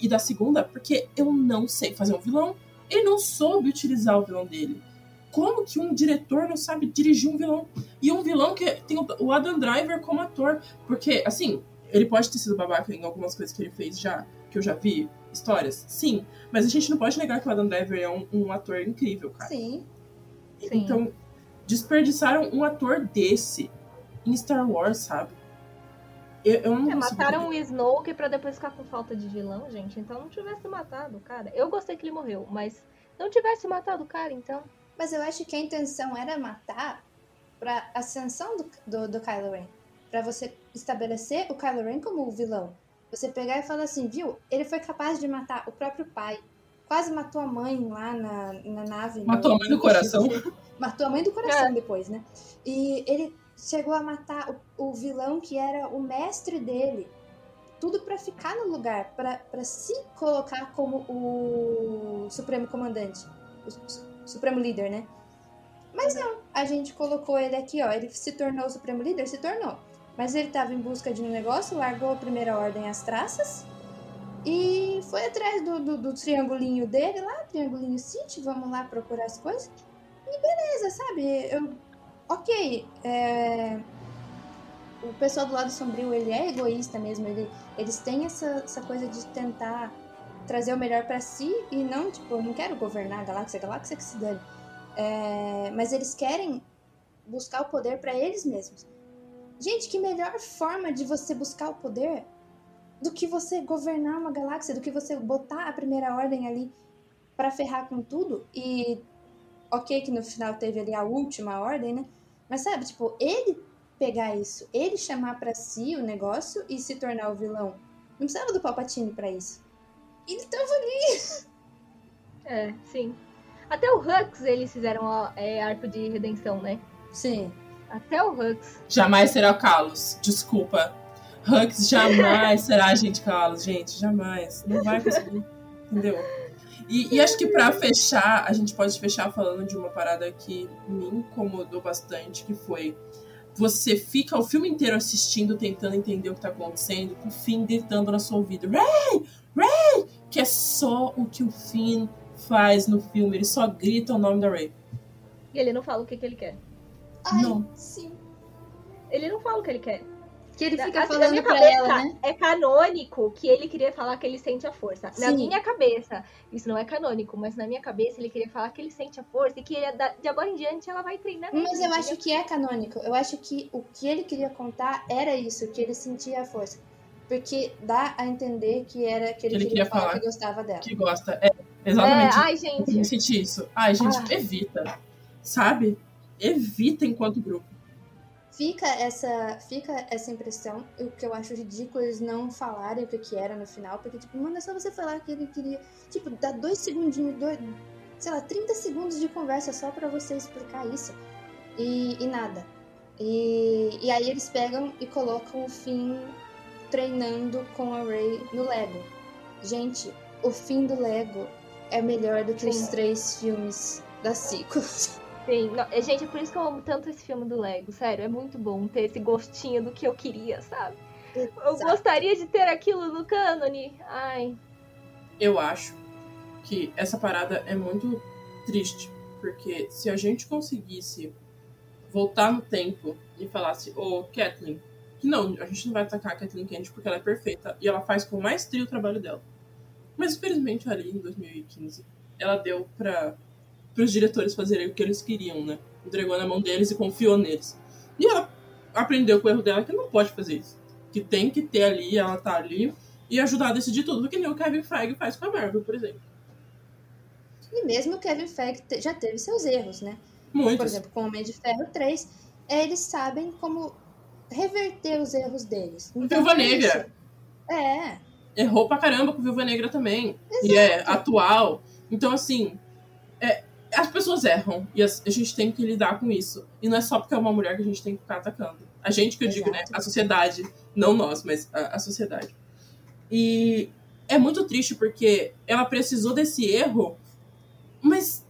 e da segunda, porque eu não sei fazer um vilão. Ele não soube utilizar o vilão dele. Como que um diretor não sabe dirigir um vilão? E um vilão que tem o Adam Driver como ator. Porque, assim, ele pode ter sido babaca em algumas coisas que ele fez já, que eu já vi, histórias, sim. Mas a gente não pode negar que o Adam Driver é um, um ator incrível, cara. Sim. Sim. Então, desperdiçaram um ator desse em Star Wars, sabe? Eu, eu não É, mataram o. Snoke pra depois ficar com falta de vilão, gente. Então não tivesse matado o cara. Eu gostei que ele morreu, mas não tivesse matado o cara, então. Mas eu acho que a intenção era matar pra ascensão do, do, do Kylo Ren. Pra você estabelecer o Kylo Ren como o vilão. Você pegar e falar assim, viu? Ele foi capaz de matar o próprio pai. Quase matou a mãe lá na, na nave. no- Matou a mãe do no coração. Matou a mãe do coração É. depois, né? E ele chegou a matar o, o vilão que era o mestre dele. Tudo pra ficar no lugar, pra pra se colocar como o Supremo Comandante, o su- Supremo Líder, né? Mas não, a gente colocou ele aqui, ó. Ele se tornou o Supremo Líder? Se tornou. Mas ele tava em busca de um negócio, largou a primeira ordem às traças e foi atrás do, do, do triangulinho dele lá, triangulinho City, vamos lá procurar as coisas beleza, sabe? Eu, ok, é, o pessoal do lado sombrio ele é egoísta mesmo, ele, eles têm essa, essa coisa de tentar trazer o melhor pra si e não, tipo, eu não quero governar a galáxia, a galáxia que se dane. É, mas eles querem buscar o poder pra eles mesmos. Gente, que melhor forma de você buscar o poder do que você governar uma galáxia, do que você botar a primeira ordem ali pra ferrar com tudo e ok que no final teve ali a última ordem, né? Mas sabe, tipo, ele pegar isso, ele chamar pra si o negócio e se tornar o vilão. Não precisava do Palpatine pra isso. Ele tava ali. É, sim. Até o Hux eles fizeram é, arco de redenção, né? Sim. Até o Hux. Jamais será o Carlos. Desculpa. Hux jamais será a gente Carlos, gente. Jamais. Não vai conseguir. Entendeu? E, e acho que pra fechar, a gente pode fechar falando de uma parada que me incomodou bastante, que foi você fica o filme inteiro assistindo, tentando entender o que tá acontecendo, com o Finn gritando no seu ouvido, Ray! Ray! Que é só o que o Finn faz no filme, ele só grita o nome da Ray. E ele não fala o que, que ele quer. Ai, Não. sim. Ele não fala o que ele quer. Que ele fica Assim, na falando minha pra cabeça, ela, né? É canônico que ele queria falar que ele sente a força. Na Sim. minha cabeça, isso não é canônico, mas na minha cabeça ele queria falar que ele sente a força e que ele, de agora em diante ela vai treinar. Mas eu acho que é canônico. Eu acho que o que ele queria contar era isso, que ele sentia a força. Porque dá a entender que era que ele, ele queria, queria falar falar. que gostava dela. Que gosta. É, É, exatamente. ai, Eu gente. senti isso. Ai, gente, Ah. evita. Sabe? Evita enquanto grupo. Fica essa, fica essa impressão, o que eu acho ridículo eles não falarem o que, que era no final, porque, tipo, mano, é só você falar que ele queria, tipo, dar dois segundinhos, dois, sei lá, 30 segundos de conversa só pra você explicar isso. E, e nada. E, e aí eles pegam e colocam o Finn treinando com a Rey no Lego. Gente, o fim do Lego é melhor do que Sim. os três filmes da sequels. Sim, não, é, gente, é por isso que eu amo tanto esse filme do Lego, sério, é muito bom ter esse gostinho do que eu queria, sabe? Eu Exato. gostaria de ter aquilo no cânone. Ai, Eu acho que essa parada é muito triste. Porque se a gente conseguisse voltar no tempo e falasse, ô Kathleen, que não, a gente não vai atacar a Kathleen Kennedy porque ela é perfeita e ela faz com maestria o trabalho dela. Mas infelizmente ali em 2015 ela deu para os diretores fazerem o que eles queriam, né? Entregou na mão deles e confiou neles. E ela aprendeu com o erro dela que não pode fazer isso. Que tem que ter ali, ela tá ali e ajudar a decidir tudo, que nem o Kevin Feige faz com a Marvel, por exemplo. E mesmo o Kevin Feige já teve seus erros, né? Muitos. Por exemplo, com o Homem de Ferro 3, eles sabem como reverter os erros deles. Então, Viúva é Negra. isso. É, errou pra caramba com Viúva Negra também. E é atual. Então, assim, é, as pessoas erram. E a gente tem que lidar com isso. E não é só porque é uma mulher que a gente tem que ficar atacando. A gente que eu digo, né? Exato. A sociedade. Não nós, mas a, a sociedade. E é muito triste porque ela precisou desse erro, mas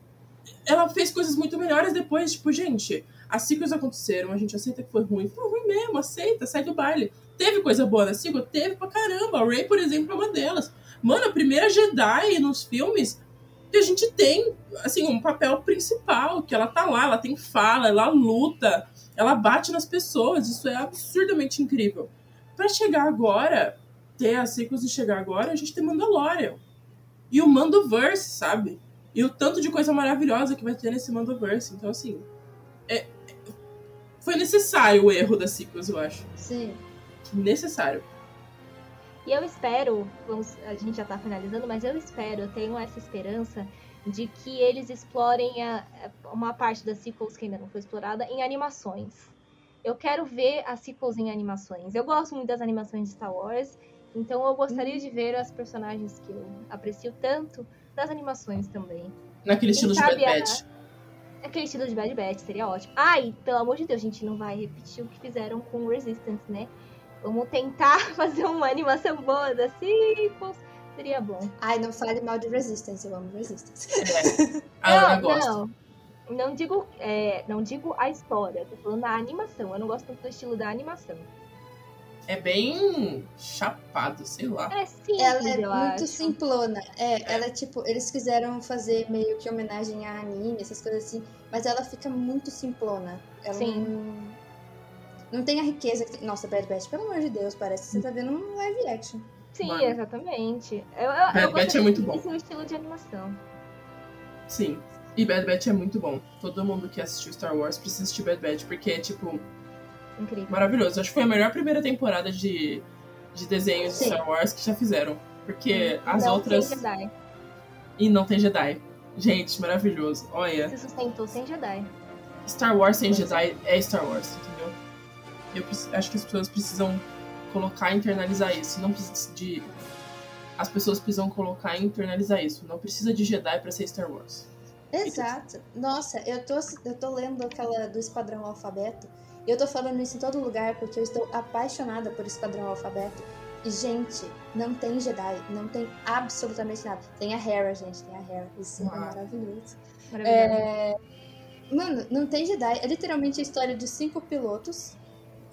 ela fez coisas muito melhores depois. Tipo, gente, as ciclos aconteceram, a gente aceita que foi ruim. Foi ruim mesmo, aceita, sai do baile. Teve coisa boa na sequel? Teve pra caramba. A Rey, por exemplo, é uma delas. Mano, a primeira Jedi nos filmes que a gente tem, assim, um papel principal, que ela tá lá, ela tem fala, ela luta, ela bate nas pessoas. Isso é absurdamente incrível. Pra chegar agora, ter as sequels e chegar agora, a gente tem Mandalorian. E o Mandoverse, sabe? E o tanto de coisa maravilhosa que vai ter nesse Mandoverse. Então, assim, é- foi necessário o erro das sequels, eu acho. sim. Necessário. E eu espero, vamos, a gente já tá finalizando, mas eu espero, eu tenho essa esperança de que eles explorem a- uma parte das sequels que ainda não foi explorada em animações. Eu quero ver as sequels em animações. Eu gosto muito das animações de Star Wars, então eu gostaria de ver as personagens que eu aprecio tanto das animações também. Naquele Quem estilo de Bad a- Batch. Aquele estilo de Bad Batch seria ótimo. Ai, pelo amor de Deus, a gente não vai repetir o que fizeram com Resistance, né? Vamos tentar fazer uma animação boa das sequels. Seria bom. Ai, não fale mal de Resistance, eu amo Resistance. É. A não, gosta. não. Não digo, é, não digo a história, tô falando a animação. Eu não gosto tanto do estilo da animação. É bem chapado, sei lá. É simples, Ela é eu muito acho. simplona. É, ela, tipo, eles quiseram fazer meio que homenagem a anime, essas coisas assim, mas ela fica muito simplona. Ela Sim. não, não tem a riqueza que tem. Nossa, Bad Batch, pelo amor de Deus, parece que você tá vendo um live action. Sim, Mano. exatamente. Eu, eu, Bad eu Batch é muito de bom. o estilo de animação. Sim. E Bad Batch é muito bom. Todo mundo que assistiu Star Wars precisa assistir Bad Batch, porque é, tipo, Incrível. maravilhoso. Acho que foi a melhor primeira temporada de, de desenhos de Sim. Star Wars que já fizeram. Porque as Não outras. Sem Jedi. E não tem Jedi. Gente, maravilhoso. Olha, Se sustentou sem Jedi. Star Wars sem Jedi é Star Wars, entendeu? Eu acho que as pessoas precisam colocar e internalizar isso. Não precisa de. As pessoas precisam colocar e internalizar isso. Não precisa de Jedi pra ser Star Wars. Exato. Nossa, eu tô, eu tô lendo aquela do Esquadrão Alfabeto. E eu tô falando isso em todo lugar porque eu estou apaixonada por Esquadrão Alfabeto. E, gente, não tem Jedi, não tem absolutamente nada. Tem a Hera, gente, tem a Hera. Isso é maravilhoso. Maravilhoso. É... Mano, não tem Jedi. É literalmente a história de cinco pilotos.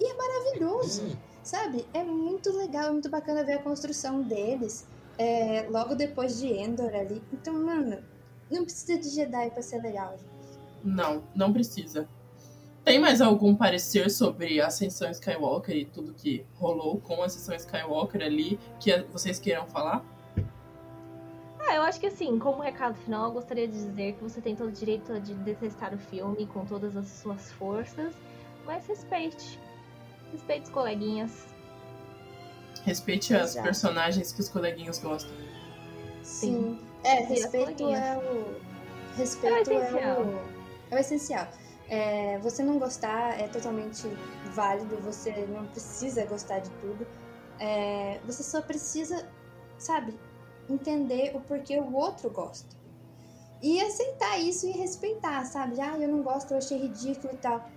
E é maravilhoso, sabe? É muito legal, é muito bacana ver a construção deles. é, logo depois de Endor ali. Então, mano, não precisa de Jedi pra ser legal, gente. Não, não precisa. Tem mais algum parecer sobre a Ascensão Skywalker e tudo que rolou com a Ascensão Skywalker ali que vocês queiram falar? Ah, eu acho que assim, como recado final, eu gostaria de dizer que você tem todo o direito de detestar o filme com todas as suas forças, mas respeite. Respeite os coleguinhas. Respeite as Exato. personagens que os coleguinhas gostam. Sim. É, Sim, as respeito coleguinhas. é o. Respeito É o é essencial. o. É o essencial. É, você não gostar é totalmente válido, você não precisa gostar de tudo. É, você só precisa, sabe, entender o porquê o outro gosta. E aceitar isso e respeitar, sabe? Ah, eu não gosto, eu achei ridículo e tal.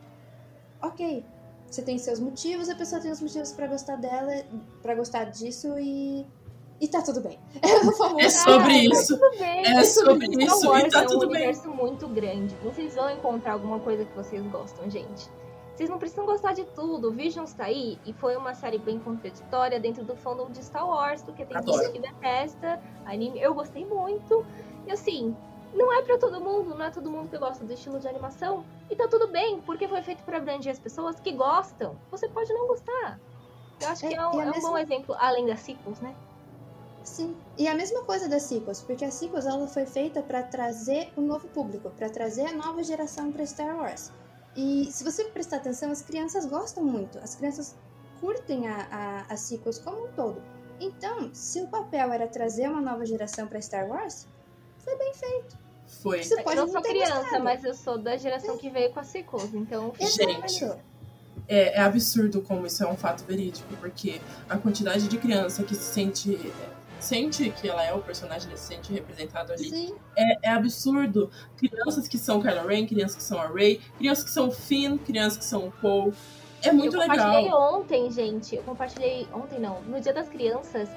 ok, você tem seus motivos, a pessoa tem os motivos pra gostar dela, pra gostar disso e. E tá tudo bem. É, famoso, É sobre Ah, isso. Tá tudo bem. É sobre Star isso Wars e tá é um tudo bem. universo muito grande. Vocês vão encontrar alguma coisa que vocês gostam, gente. Vocês não precisam gostar de tudo. Visions tá aí e foi uma série bem contraditória dentro do fandom de Star Wars, porque tem Adoro. gente que detesta anime. Eu gostei muito. E assim, não é pra todo mundo, não é todo mundo que gosta do estilo de animação. E tá tudo bem, porque foi feito pra abranger as pessoas que gostam. Você pode não gostar. Eu acho que É, é, um, é um mesma- bom exemplo, além das sequels, né? Sim. E a mesma coisa das sequels, porque a sequels ela foi feita pra trazer um novo público, pra trazer a nova geração pra Star Wars. E se você prestar atenção, as crianças gostam muito, as crianças curtem a, a, as sequels como um todo. Então, se o papel era trazer uma nova geração pra Star Wars, foi bem feito. Foi. Você pode eu não sou criança, gostado. mas eu sou da geração que veio com as sequels, então... Gente. É, é absurdo como isso é um fato verídico, porque a quantidade de criança que se sente. Sente que ela é o personagem, se sente representado ali. Sim, É, é absurdo. Crianças que são Kylo Ren, crianças que são a Rey, crianças que são o Finn, crianças que são o Poe. É muito eu compartilhei legal. ontem, gente. Eu compartilhei ontem, não. No Dia das Crianças,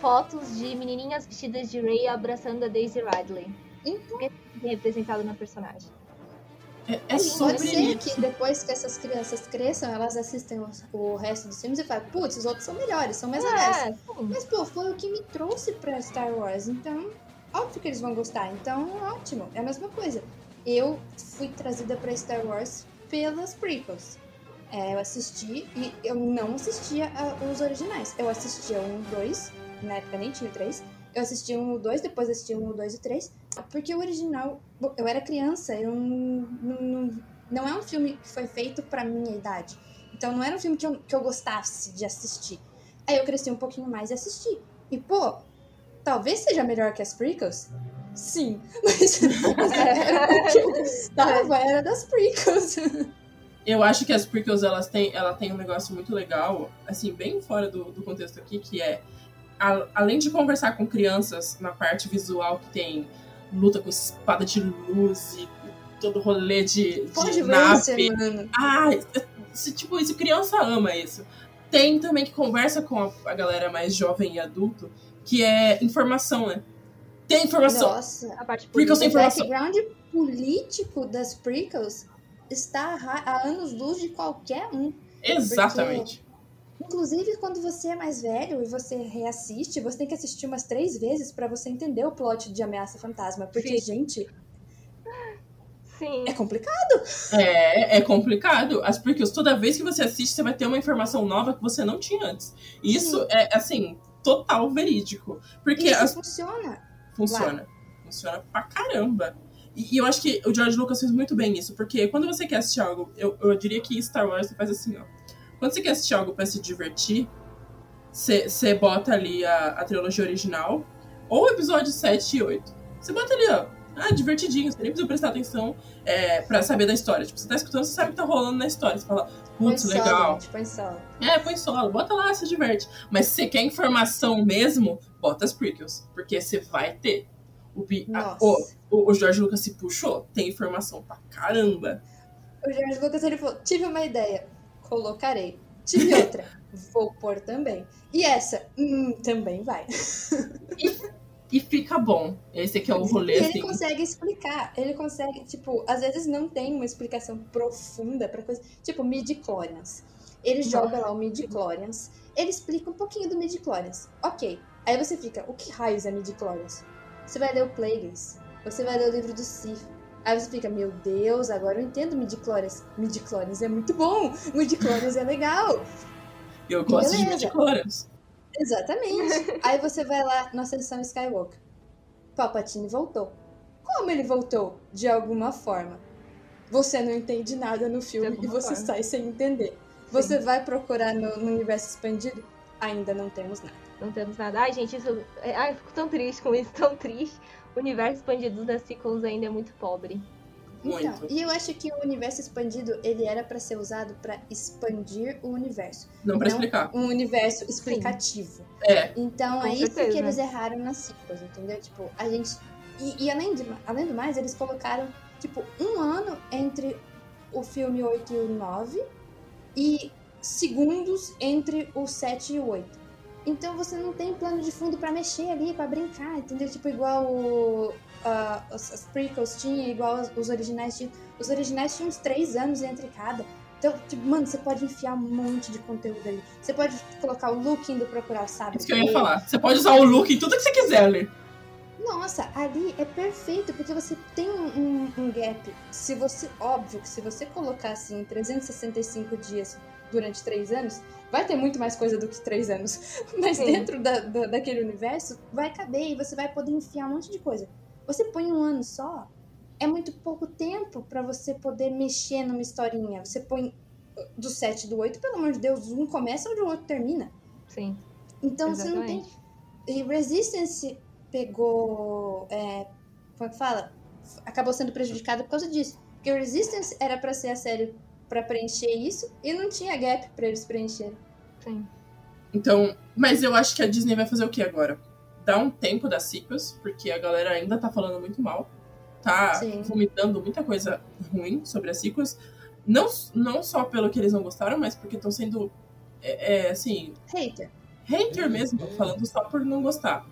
fotos de menininhas vestidas de Rey abraçando a Daisy Ridley. Então. Representado na personagem. É, é Pode sobre Pode ser isso. que depois que essas crianças cresçam, elas assistem o, resto dos filmes e falam, putz, os outros são melhores, são mais. É. Mas, pô, foi o que me trouxe pra Star Wars, então, óbvio que eles vão gostar. Então, ótimo, é a mesma coisa. Eu fui trazida pra Star Wars pelas prequels. É, eu assisti e eu não assistia a- os originais. Eu assistia um, dois, na época nem tinha o três. Eu assisti um, dois, depois assisti um, dois e três. Porque o original, eu era criança, eu não, não, não, é um filme que foi feito pra minha idade. Então não era um filme que eu, que eu gostasse de assistir. Aí eu cresci um pouquinho mais e assisti. E, pô, talvez seja melhor que as prequels? Sim, mas, mas era o que eu gostava era das prequels. Eu acho que as prequels elas têm, ela tem um negócio muito legal, assim, bem fora do, do contexto aqui, que é a- além de conversar com crianças na parte visual que tem luta com espada de luz e todo rolê de, de nave. ver, mano. Ah, isso, tipo, isso, criança ama isso. Tem também que conversa com a, a galera mais jovem e adulto, que é informação, né? Tem informação. Nossa. A parte sem O informação. background político das prequels está a ra- a anos-luz de qualquer um. Exatamente. Inclusive, quando você é mais velho e você reassiste, você tem que assistir umas três vezes pra você entender o plot de Ameaça Fantasma. Porque, Sim. gente, Sim. é complicado. É, é complicado. As prequels, toda vez que você assiste, você vai ter uma informação nova que você não tinha antes. E Isso é, assim, total verídico. Porque Isso as- funciona. funciona. Funciona pra caramba. E, e eu acho que o George Lucas fez muito bem isso, porque quando você quer assistir algo, eu, eu diria que Star Wars você faz assim, ó. Quando você quer assistir algo pra se divertir, você bota ali a, a trilogia original, ou episódio 7 e 8. Você bota ali, ó. Ah, divertidinho, você nem precisa prestar atenção é, pra saber da história. Tipo, você tá escutando, você sabe o que tá rolando na história. Você fala, putz, solo, legal. gente, põe solo. É, põe solo, bota lá, se diverte. Mas se você quer informação mesmo, bota as prequels. Porque você vai ter. O, a- o, o, o George Lucas se puxou, tem informação pra caramba. O George Lucas ele falou: tive uma ideia, colocarei. Tive outra, vou pôr também. E essa, hum, também vai. E fica bom. Esse aqui é o E rolê, ele assim. consegue explicar. Ele consegue, tipo, às vezes não tem uma explicação profunda pra coisa. Tipo, midi-chlorians. Ele joga lá o midi-chlorians. Ele explica um pouquinho do midi-chlorians. Ok. Aí você fica, o que raios é midi-chlorians? Você vai ler o Plagueis. Você vai ler o livro do Sif. Aí você fica, meu Deus, agora eu entendo midi-chlorians. Midi-chlorians é muito bom. Midi-chlorians é legal. Eu gosto de Beleza. midichlorians. Exatamente. Aí você vai lá na sessão Skywalker. Palpatine voltou. Como ele voltou? De alguma forma. Você não entende nada no filme De e você forma. sai sem entender. Você vai procurar no, no universo expandido? Ainda não temos nada. Não temos nada. Ai, gente, isso. é- Ai, eu fico tão triste com isso, tão triste. O universo expandido das sequels ainda é muito pobre. Então, Muito. e eu acho que o universo expandido, ele era pra ser usado pra expandir o universo. Não pra Não explicar. Um universo explicativo. É, Então Com é isso certeza. que eles erraram nas sequels, entendeu? Tipo, a gente. E, e além, de, além do mais, eles colocaram, tipo, um ano entre o filme 8 e o 9 e segundos entre o 7 e o 8. Então você não tem plano de fundo para mexer ali, para brincar, entendeu? Tipo, igual o, uh, as, as prequels tinham, igual os, os originais tinham. Os originais tinham uns 3 anos entre cada. Então, tipo, mano, você pode enfiar um monte de conteúdo ali. Você pode colocar o look indo procurar, sabe? Isso que eu ia falar. Você pode usar o look em tudo que você quiser ali. Nossa, ali é perfeito, porque você tem um, um, um, gap. Se você, óbvio que se você colocar assim 365 dias durante três anos, vai ter muito mais coisa do que três anos. Mas Sim. dentro da, da, daquele universo, vai caber e você vai poder enfiar um monte de coisa. Você põe um ano só, é muito pouco tempo para você poder mexer numa historinha. Você põe do 7 e do 8, pelo amor de Deus, um começa onde o outro termina. Sim. Então Exatamente. você não tem. E Resistance pegou. É... Como é que fala? Acabou sendo prejudicado por causa disso. Porque Resistance era para ser a série para preencher isso e não tinha gap para eles preencherem. Sim. Então, mas eu acho que a Disney vai fazer o que agora? Dar um tempo das sequels, porque a galera ainda tá falando muito mal tá Sim. vomitando muita coisa ruim sobre as sequels. Não, não só pelo que eles não gostaram, mas porque estão sendo, é, é, assim... Hater. Hater mesmo, falando só por não gostar.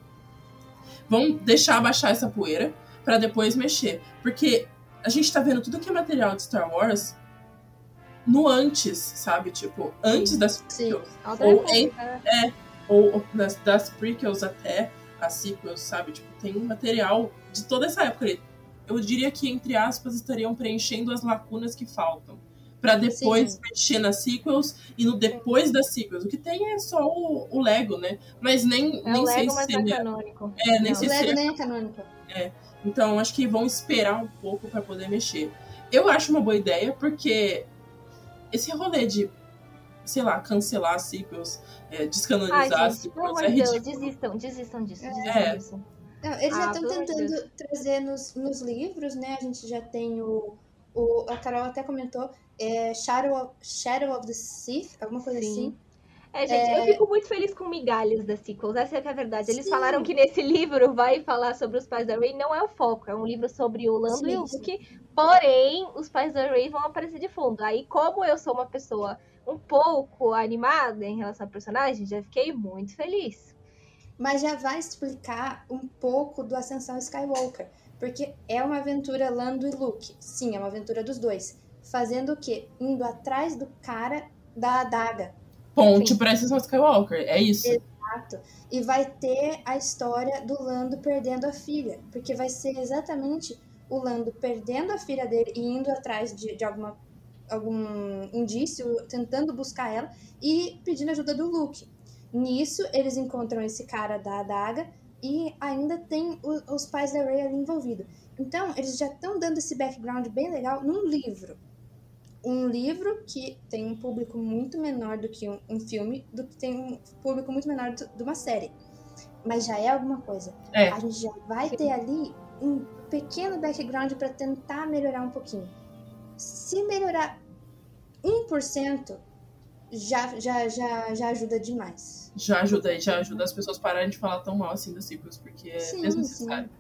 Vão deixar baixar essa poeira para depois mexer. Porque a gente tá vendo tudo que é material de Star Wars no antes, sabe? Tipo, antes das prequels. Ou, em, é, ou, das, das prequels até as sequels, sabe? Tipo, tem um material de toda essa época eu diria que, entre aspas, estariam preenchendo as lacunas que faltam. para depois Sim. mexer nas sequels e no depois das sequels. O que tem é só o, o Lego, né? Mas nem, é nem sei Lego, se seria. É, canônico. É, nem Não. sei o Lego se nem é canônico. É. Então acho que vão esperar um pouco para poder mexer. Eu acho uma boa ideia, porque esse rolê de, sei lá, cancelar sequels, é, descanonizar as sequels, é ridículo. Deus, desistam, desistam disso, desistam é. disso. Não, eles Ah, já estão tentando trazer nos, nos livros, né? A gente já tem o. o a Carol até comentou, é Shadow of, Shadow of the Sith, alguma coisa Sim. assim. É, gente, eu É. fico muito feliz com migalhas das sequels, essa é que é a verdade. Eles Sim. falaram que nesse livro vai falar sobre os pais da Rey, não é o foco, é um livro sobre o Lando e o Sim, Luke, porém, os pais da Rey vão aparecer de fundo. Aí, como eu sou uma pessoa um pouco animada em relação ao personagem, já fiquei muito feliz. Mas já vai explicar um pouco do Ascensão Skywalker. Porque é uma aventura Lando e Luke. Sim, é uma aventura dos dois. Fazendo o quê? Indo atrás do cara da adaga. Ponte pra Ascensão Skywalker, é isso. Exato. E vai ter a história do Lando perdendo a filha. Porque vai ser exatamente o Lando perdendo a filha dele e indo atrás de, de alguma, algum indício, tentando buscar ela e pedindo ajuda do Luke. Nisso, eles encontram esse cara da adaga e ainda tem o- os pais da Rey ali envolvidos. Então, eles já estão dando esse background bem legal num livro. Um livro que tem um público muito menor do que um, um filme, do que tem um público muito menor do- de uma série. Mas já é alguma coisa. É. A gente já vai ter ali um pequeno background para tentar melhorar um pouquinho. Se melhorar 1%, já, já, já, já ajuda demais. Já ajuda aí, já ajuda as pessoas pararem de falar tão mal assim das sequels, porque é Sim, desnecessário.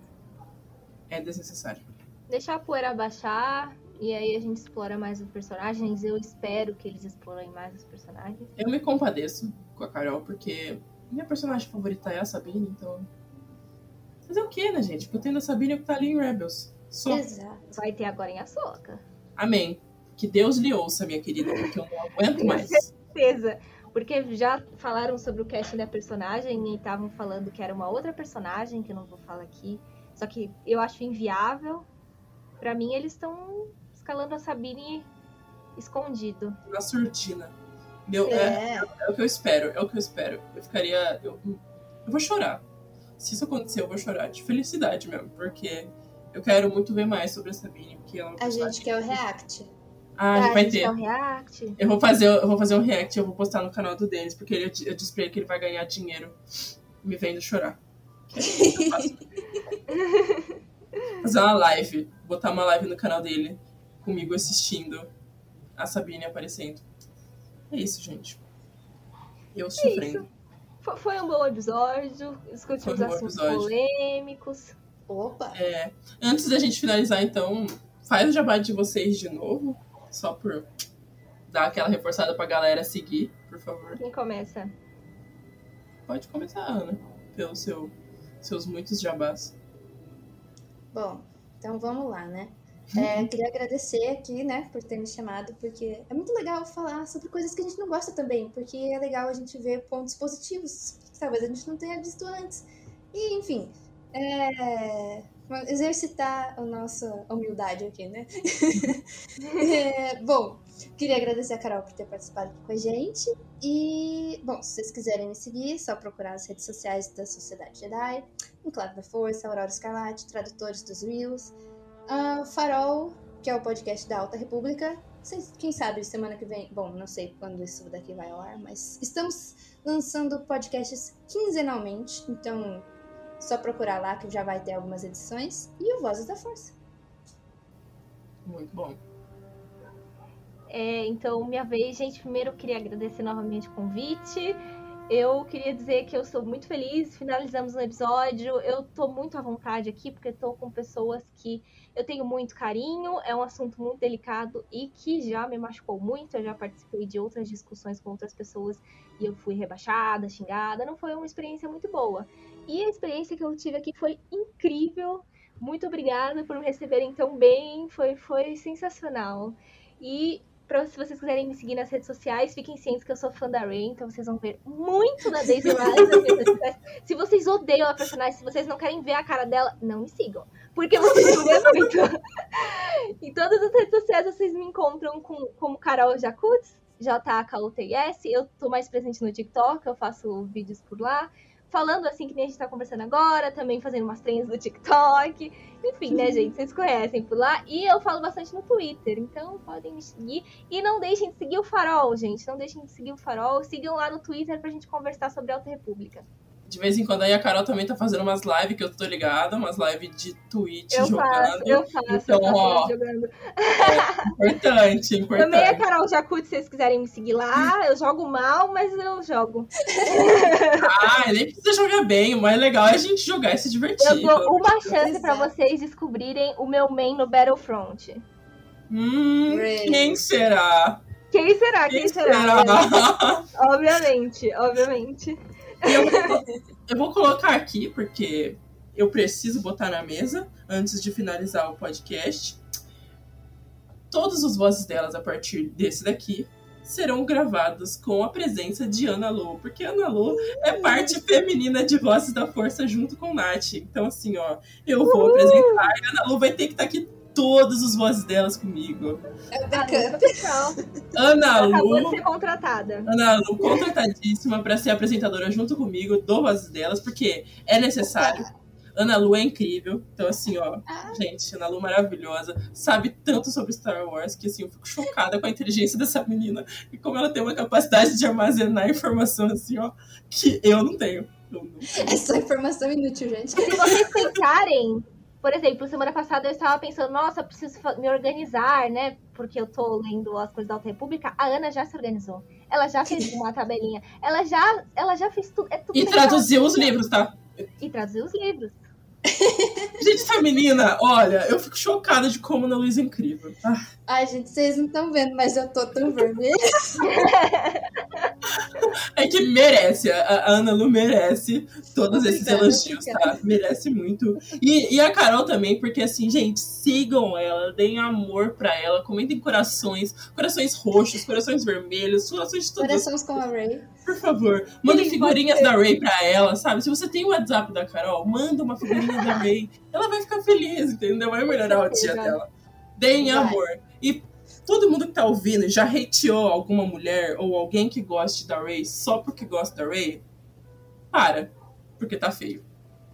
É desnecessário. Deixar a poeira baixar e aí a gente explora mais os personagens. Eu espero que eles explorem mais os personagens. Eu me compadeço com a Carol, porque minha personagem favorita é a Sabine, então. Fazer o quê, né, gente? Porque eu tenho a Sabine que tá ali em Rebels. Só. Exato. Vai ter agora em Açoka. Amém. Que Deus lhe ouça, minha querida, porque eu não aguento mais. certeza. Porque já falaram sobre o casting da personagem e estavam falando que era uma outra personagem, que eu não vou falar aqui. Só que eu acho inviável. Pra mim, eles estão escalando a Sabine escondido. Na surdina. Meu, é, É, é o que eu espero, é o que eu espero. Eu ficaria. Eu, eu vou chorar. Se isso acontecer, eu vou chorar. De felicidade mesmo, porque eu quero muito ver mais sobre a Sabine, porque ela é a gente quer o react. Ah, Ah, vai gente, ter. um react. Eu vou fazer, eu vou fazer um react, eu vou postar no canal do Denis, porque ele, eu disse pra ele que ele vai ganhar dinheiro me vendo chorar. Fazer uma live, botar uma live no canal dele, comigo assistindo a Sabine aparecendo. É isso, gente. Eu sofrendo. Fo- Foi um bom episódio. Discutimos Foi um assuntos episódio. polêmicos. Opa! É, antes da gente finalizar, então, faz o jabá de vocês de novo, só por dar aquela reforçada pra galera seguir, por favor. Quem começa? Pode começar, Ana, pelos seu, seus muitos jabás. Bom, então vamos lá, né? É, queria agradecer aqui, né, por ter me chamado, porque é muito legal falar sobre coisas que a gente não gosta também, porque é legal a gente ver pontos positivos que talvez a gente não tenha visto antes. E, enfim, é, exercitar a nossa humildade aqui, né? é, bom, queria agradecer a Carol por ter participado aqui com a gente. E, bom, se vocês quiserem me seguir, é só procurar as redes sociais da Sociedade Jedi, Enclave da Força, Aurora Escarlate, Tradutores dos Reels, uh, Farol, que é o podcast da Alta República. Quem sabe semana que vem, bom, não sei quando isso daqui vai ao ar, mas estamos lançando podcasts quinzenalmente, então só procurar lá que já vai ter algumas edições. E o Vozes da Força. Muito bom. É, então, minha vez, gente. Primeiro, eu queria agradecer novamente o convite. Eu queria dizer que eu sou muito feliz. Finalizamos um episódio. Eu tô muito à vontade aqui, porque tô com pessoas que eu tenho muito carinho. É um assunto muito delicado e que já me machucou muito. Eu já participei de outras discussões com outras pessoas e eu fui rebaixada, xingada. Não foi uma experiência muito boa. E a experiência que eu tive aqui foi incrível. Muito obrigada por me receberem tão bem. Foi, foi sensacional. E pra, se vocês quiserem me seguir nas redes sociais, fiquem cientes que eu sou fã da Ray, então vocês vão ver muito da Daisy Rise. se vocês odeiam a personagem, se vocês não querem ver a cara dela, não me sigam. Porque vocês vão ver muito. em todas as redes sociais vocês me encontram com, como Carol Jacutz, J-A-K-U-T-S. Eu tô mais presente no TikTok, eu faço vídeos por lá falando assim que nem a gente tá conversando agora, também fazendo umas trends do TikTok. Enfim, né, gente? Vocês conhecem por lá. E eu falo bastante no Twitter, então podem me seguir. E não deixem de seguir o Farol, gente. Não deixem de seguir o Farol. Sigam lá no Twitter pra gente conversar sobre a Alta República. De vez em quando aí a Carol também tá fazendo umas lives que eu tô ligada, umas lives de Twitch eu jogando. Faço, eu faço, então, eu ó, jogando. É importante, importante. Também a Carol Jacute, se vocês quiserem me seguir lá. Eu jogo mal, mas eu jogo. ah, nem precisa jogar bem. O mais legal é a gente jogar e se divertir. Eu dou uma chance pra vocês descobrirem o meu main no Battlefront. Hum, quem será? Quem será? Quem, Quem será? será? obviamente, obviamente. Eu, eu vou colocar aqui, porque eu preciso botar na mesa antes de finalizar o podcast. Todos os vozes delas a partir desse daqui serão gravados com a presença de Ana Lu, porque Ana Lu é parte feminina de Vozes da Força junto com Nath. Então, assim, ó, eu vou apresentar e Ana Lu vai ter que estar aqui todos os vozes delas comigo. É o Ah. Ana Acabou de Lu, ser contratada. Ana Lu contratadíssima para ser apresentadora junto comigo do Vozes delas, porque é necessário. Ana Lu é incrível. Então, assim, ó, Ah. gente, Ana Lu maravilhosa. Sabe tanto sobre Star Wars que, assim, eu fico chocada com a inteligência dessa menina. E como ela tem uma capacidade de armazenar informação, assim, ó, que eu não tenho. Eu não tenho. É só informação inútil, gente. Se vocês pensarem, por exemplo, semana passada eu estava pensando, nossa, eu preciso me organizar, né? Porque eu tô lendo as coisas da Alta República. A Ana já se organizou. Ela já fez uma tabelinha. Ela já, ela já fez tudo. É tudo E legal. traduziu os livros, tá? E traduziu os livros. Gente, essa menina, olha, eu fico chocada de como Ana Luísa é incrível. Ah, Ai, gente, vocês não estão vendo, mas eu tô tão vermelha. É que merece, a a Ana Lu merece todos esses Obrigada, elogios, obrigada. tá? Merece muito. E, e a Carol também, porque assim, gente, sigam ela, deem amor pra ela, comentem corações, corações roxos, corações vermelhos, corações de todos. Corações com a Ray. Por favor, mandem Sim, figurinhas da Ray pra ela, sabe? Se você tem o WhatsApp da Carol, manda uma figurinha da Ray. Ela vai ficar feliz, entendeu? Vai melhorar o dia dela. Deem amor. E todo mundo que tá ouvindo já hateou alguma mulher ou alguém que goste da Ray só porque gosta da Ray, para. Porque tá feio.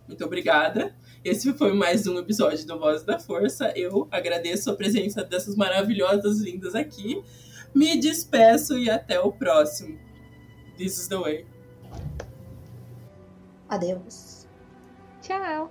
Muito obrigada. Esse foi mais um episódio do Voz da Força. Eu agradeço a presença dessas maravilhosas lindas aqui. Me despeço e até o próximo. This is the way. Adeus. Tchau.